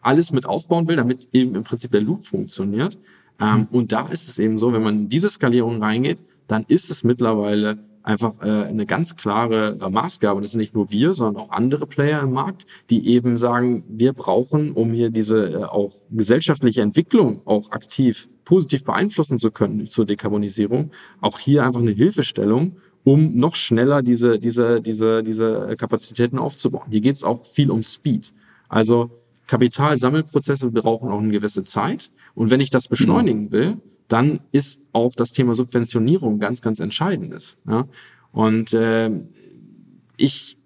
alles mit aufbauen will, damit eben im Prinzip der Loop funktioniert. Ähm, und da ist es eben so, wenn man in diese Skalierung reingeht, dann ist es mittlerweile einfach äh, eine ganz klare äh, Maßgabe. Das sind nicht nur wir, sondern auch andere Player im Markt, die eben sagen, wir brauchen, um hier diese äh, auch gesellschaftliche Entwicklung auch aktiv positiv beeinflussen zu können zur Dekarbonisierung, auch hier einfach eine Hilfestellung, um noch schneller diese, diese, diese, diese Kapazitäten aufzubauen. Hier geht es auch viel um Speed. Also Kapitalsammelprozesse brauchen auch eine gewisse Zeit. Und wenn ich das beschleunigen will, dann ist auch das Thema Subventionierung ganz, ganz entscheidendes. Ja? Und äh, ich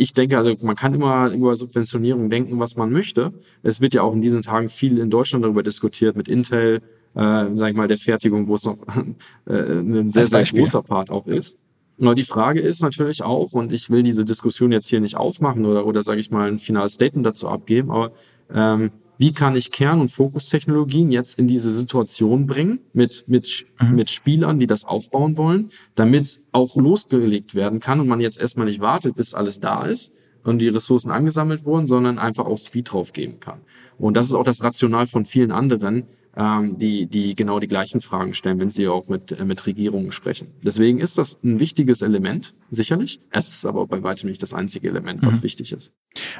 ich denke, also man kann immer über Subventionierung denken, was man möchte. Es wird ja auch in diesen Tagen viel in Deutschland darüber diskutiert mit Intel, äh, sag ich mal, der Fertigung, wo es noch äh, ein sehr, sehr großer Part auch ist. Aber die Frage ist natürlich auch, und ich will diese Diskussion jetzt hier nicht aufmachen oder, oder sage ich mal, ein finales Statement dazu abgeben, aber ähm, wie kann ich Kern- und Fokustechnologien jetzt in diese Situation bringen mit, mit, mhm. mit Spielern, die das aufbauen wollen, damit auch losgelegt werden kann und man jetzt erstmal nicht wartet, bis alles da ist und die Ressourcen angesammelt wurden, sondern einfach auch Speed drauf geben kann. Und das ist auch das Rational von vielen anderen, ähm, die, die genau die gleichen Fragen stellen, wenn sie auch mit, äh, mit Regierungen sprechen. Deswegen ist das ein wichtiges Element, sicherlich. Es ist aber bei weitem nicht das einzige Element, was mhm. wichtig ist.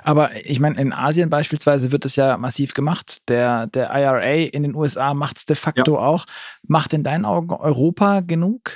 Aber ich meine, in Asien beispielsweise wird es ja massiv gemacht. Der, der IRA in den USA macht es de facto ja. auch. Macht in deinen Augen Europa genug?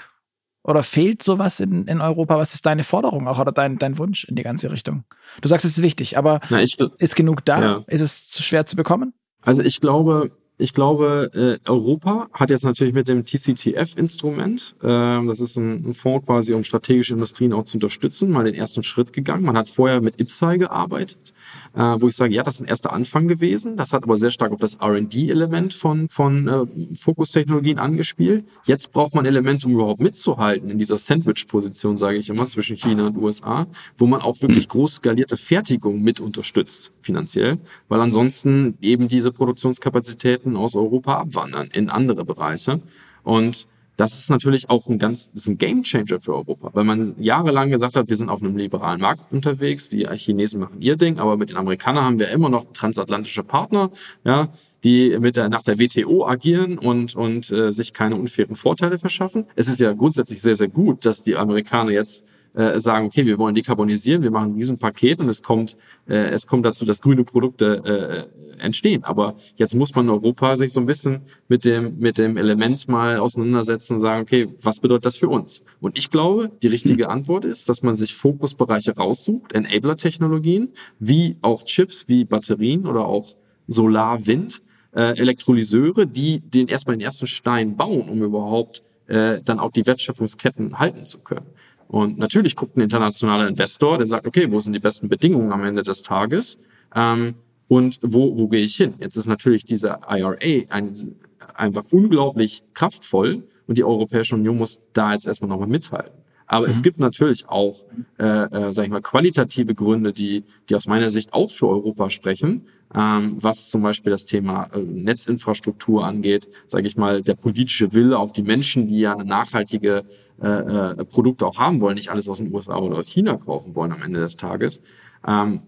Oder fehlt sowas in, in Europa? Was ist deine Forderung auch oder dein, dein Wunsch in die ganze Richtung? Du sagst, es ist wichtig, aber Na, ich, ist genug da? Ja. Ist es zu schwer zu bekommen? Also ich glaube, ich glaube, äh, Europa hat jetzt natürlich mit dem TCTF-Instrument, äh, das ist ein, ein, Fonds quasi, um strategische Industrien auch zu unterstützen, mal den ersten Schritt gegangen. Man hat vorher mit IPSAI gearbeitet, äh, wo ich sage, ja, das ist ein erster Anfang gewesen. Das hat aber sehr stark auf das R&D-Element von, von äh, Fokustechnologien angespielt. Jetzt braucht man Elemente, um überhaupt mitzuhalten in dieser Sandwich-Position, sage ich immer, zwischen China und USA, wo man auch wirklich groß skalierte Fertigung mit unterstützt, finanziell, weil ansonsten eben diese Produktionskapazität Lieferketten aus Europa abwandern in andere Bereiche. Und das ist natürlich auch ein ganz, das ist ein Gamechanger für Europa, weil man jahrelang gesagt hat, wir sind auf einem liberalen Markt unterwegs, die Chinesen machen ihr Ding, aber mit den Amerikanern haben wir immer noch transatlantische Partner, ja, die mit der, nach der WTO agieren und, und äh, sich keine unfairen Vorteile verschaffen. Es ist ja grundsätzlich sehr, sehr gut, dass die Amerikaner jetzt äh, sagen, okay, wir wollen dekarbonisieren, wir machen diesen Paket und es kommt, äh, es kommt dazu, dass grüne Produkte äh, entstehen. Aber jetzt muss man in Europa sich so ein bisschen mit dem, mit dem Element mal auseinandersetzen und sagen, okay, was bedeutet das für uns? Und ich glaube, die richtige Antwort ist, dass man sich Fokusbereiche raussucht, Enabler-Technologien, wie auch Chips, wie Batterien oder auch Solar, Wind, äh, Elektrolyseure, die den erstmal den ersten Stein bauen, um überhaupt äh, dann auch die Wertschöpfungsketten halten zu können. Und natürlich guckt ein internationaler Investor, der sagt, okay, wo sind die besten Bedingungen am Ende des Tages? Ähm, und wo, wo gehe ich hin? Jetzt ist natürlich dieser IRA ein, einfach unglaublich kraftvoll und die Europäische Union muss da jetzt erstmal nochmal mithalten. Aber mhm. es gibt natürlich auch, äh, äh, sag ich mal, qualitative Gründe, die, die aus meiner Sicht auch für Europa sprechen, was zum Beispiel das Thema äh, Netzinfrastruktur angeht, sage ich mal, der politische Wille, auch die Menschen, die ja eine nachhaltige äh, äh, Produkte auch haben wollen, nicht alles aus den USA oder aus China kaufen wollen am Ende des Tages. Ähm,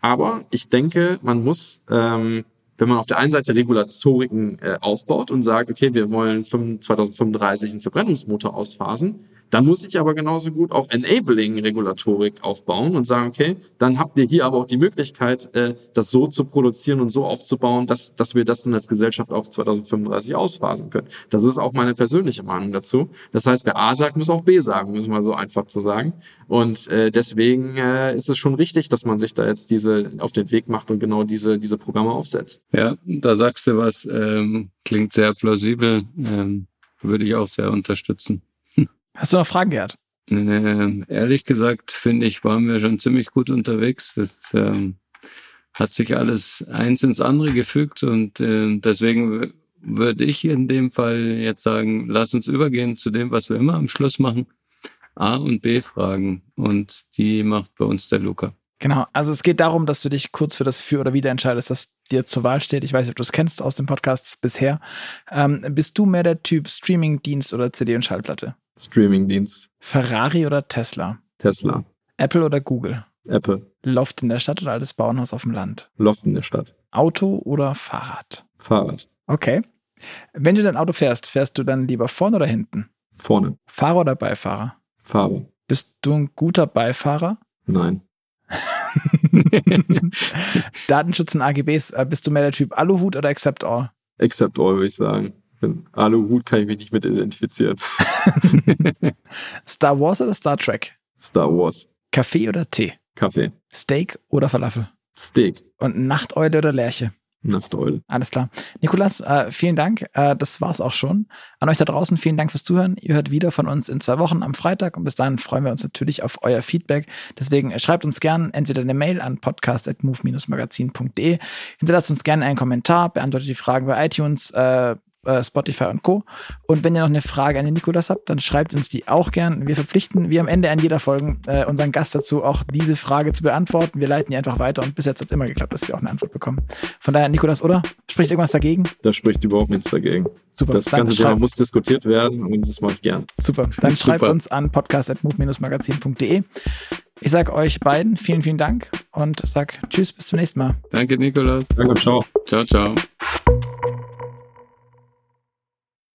aber ich denke, man muss ähm, wenn man auf der einen Seite Regulatoriken äh, aufbaut und sagt, okay, wir wollen 2035 einen Verbrennungsmotor ausphasen, Dann muss ich aber genauso gut auch Enabling-Regulatorik aufbauen und sagen, okay, dann habt ihr hier aber auch die Möglichkeit, äh, das so zu produzieren und so aufzubauen, dass, dass wir das dann als Gesellschaft auch 2035 ausphasen können. Das ist auch meine persönliche Meinung dazu. Das heißt, wer A sagt, muss auch B sagen, müssen wir so einfach zu sagen. Und äh, deswegen äh, ist es schon richtig, dass man sich da jetzt diese auf den Weg macht und genau diese, diese Programme aufsetzt. Ja, da sagst du was, ähm, klingt sehr plausibel, ähm, würde ich auch sehr unterstützen. Hast du noch Fragen, Gerd? Äh, ehrlich gesagt, finde ich, waren wir schon ziemlich gut unterwegs. Das ähm, hat sich alles eins ins andere gefügt und äh, deswegen würde ich in dem Fall jetzt sagen, lass uns übergehen zu dem, was wir immer am Schluss machen. A und B Fragen und die macht bei uns der Luca. Genau, also es geht darum, dass du dich kurz für das Für oder Wider entscheidest, das dir zur Wahl steht. Ich weiß nicht, ob du es kennst aus den Podcasts bisher. Ähm, bist du mehr der Typ Streaming-Dienst oder CD und Schallplatte? Streaming-Dienst. Ferrari oder Tesla? Tesla. Apple oder Google? Apple. Loft in der Stadt oder altes Bauernhaus auf dem Land? Loft in der Stadt. Auto oder Fahrrad? Fahrrad. Okay. Wenn du dein Auto fährst, fährst du dann lieber vorne oder hinten? Vorne. Fahrer oder Beifahrer? Fahrer. Bist du ein guter Beifahrer? Nein. Datenschutz und AGBs, äh, bist du mehr der Typ Aluhut oder Accept All? Accept All, würde ich sagen. Aluhut kann ich mich nicht mit identifizieren. Star Wars oder Star Trek? Star Wars. Kaffee oder Tee? Kaffee. Steak oder Falafel? Steak. Und Nachteule oder Lerche? Nachteule. Alles klar. Nikolas, äh, vielen Dank. Äh, das war's auch schon. An euch da draußen vielen Dank fürs Zuhören. Ihr hört wieder von uns in zwei Wochen am Freitag und bis dahin freuen wir uns natürlich auf euer Feedback. Deswegen äh, schreibt uns gerne entweder eine Mail an podcast.move-magazin.de. Hinterlasst uns gerne einen Kommentar, beantwortet die Fragen bei iTunes, äh, äh, Spotify und Co. Und wenn ihr noch eine Frage an den Nikolas habt, dann schreibt uns die auch gern. Wir verpflichten, wie am Ende an jeder Folge, äh, unseren Gast dazu, auch diese Frage zu beantworten. Wir leiten die einfach weiter und bis jetzt hat es immer geklappt, dass wir auch eine Antwort bekommen. Von daher, Nikolas, oder? Spricht irgendwas dagegen? Da spricht überhaupt nichts dagegen. Super. Das ganze Thema muss diskutiert werden und das mache ich gern. Super. Dann schreibt uns an podcast.move-magazin.de. Ich sage euch beiden vielen, vielen Dank und sag Tschüss, bis zum nächsten Mal. Danke, Nikolas. Danke, ciao. Ciao, ciao.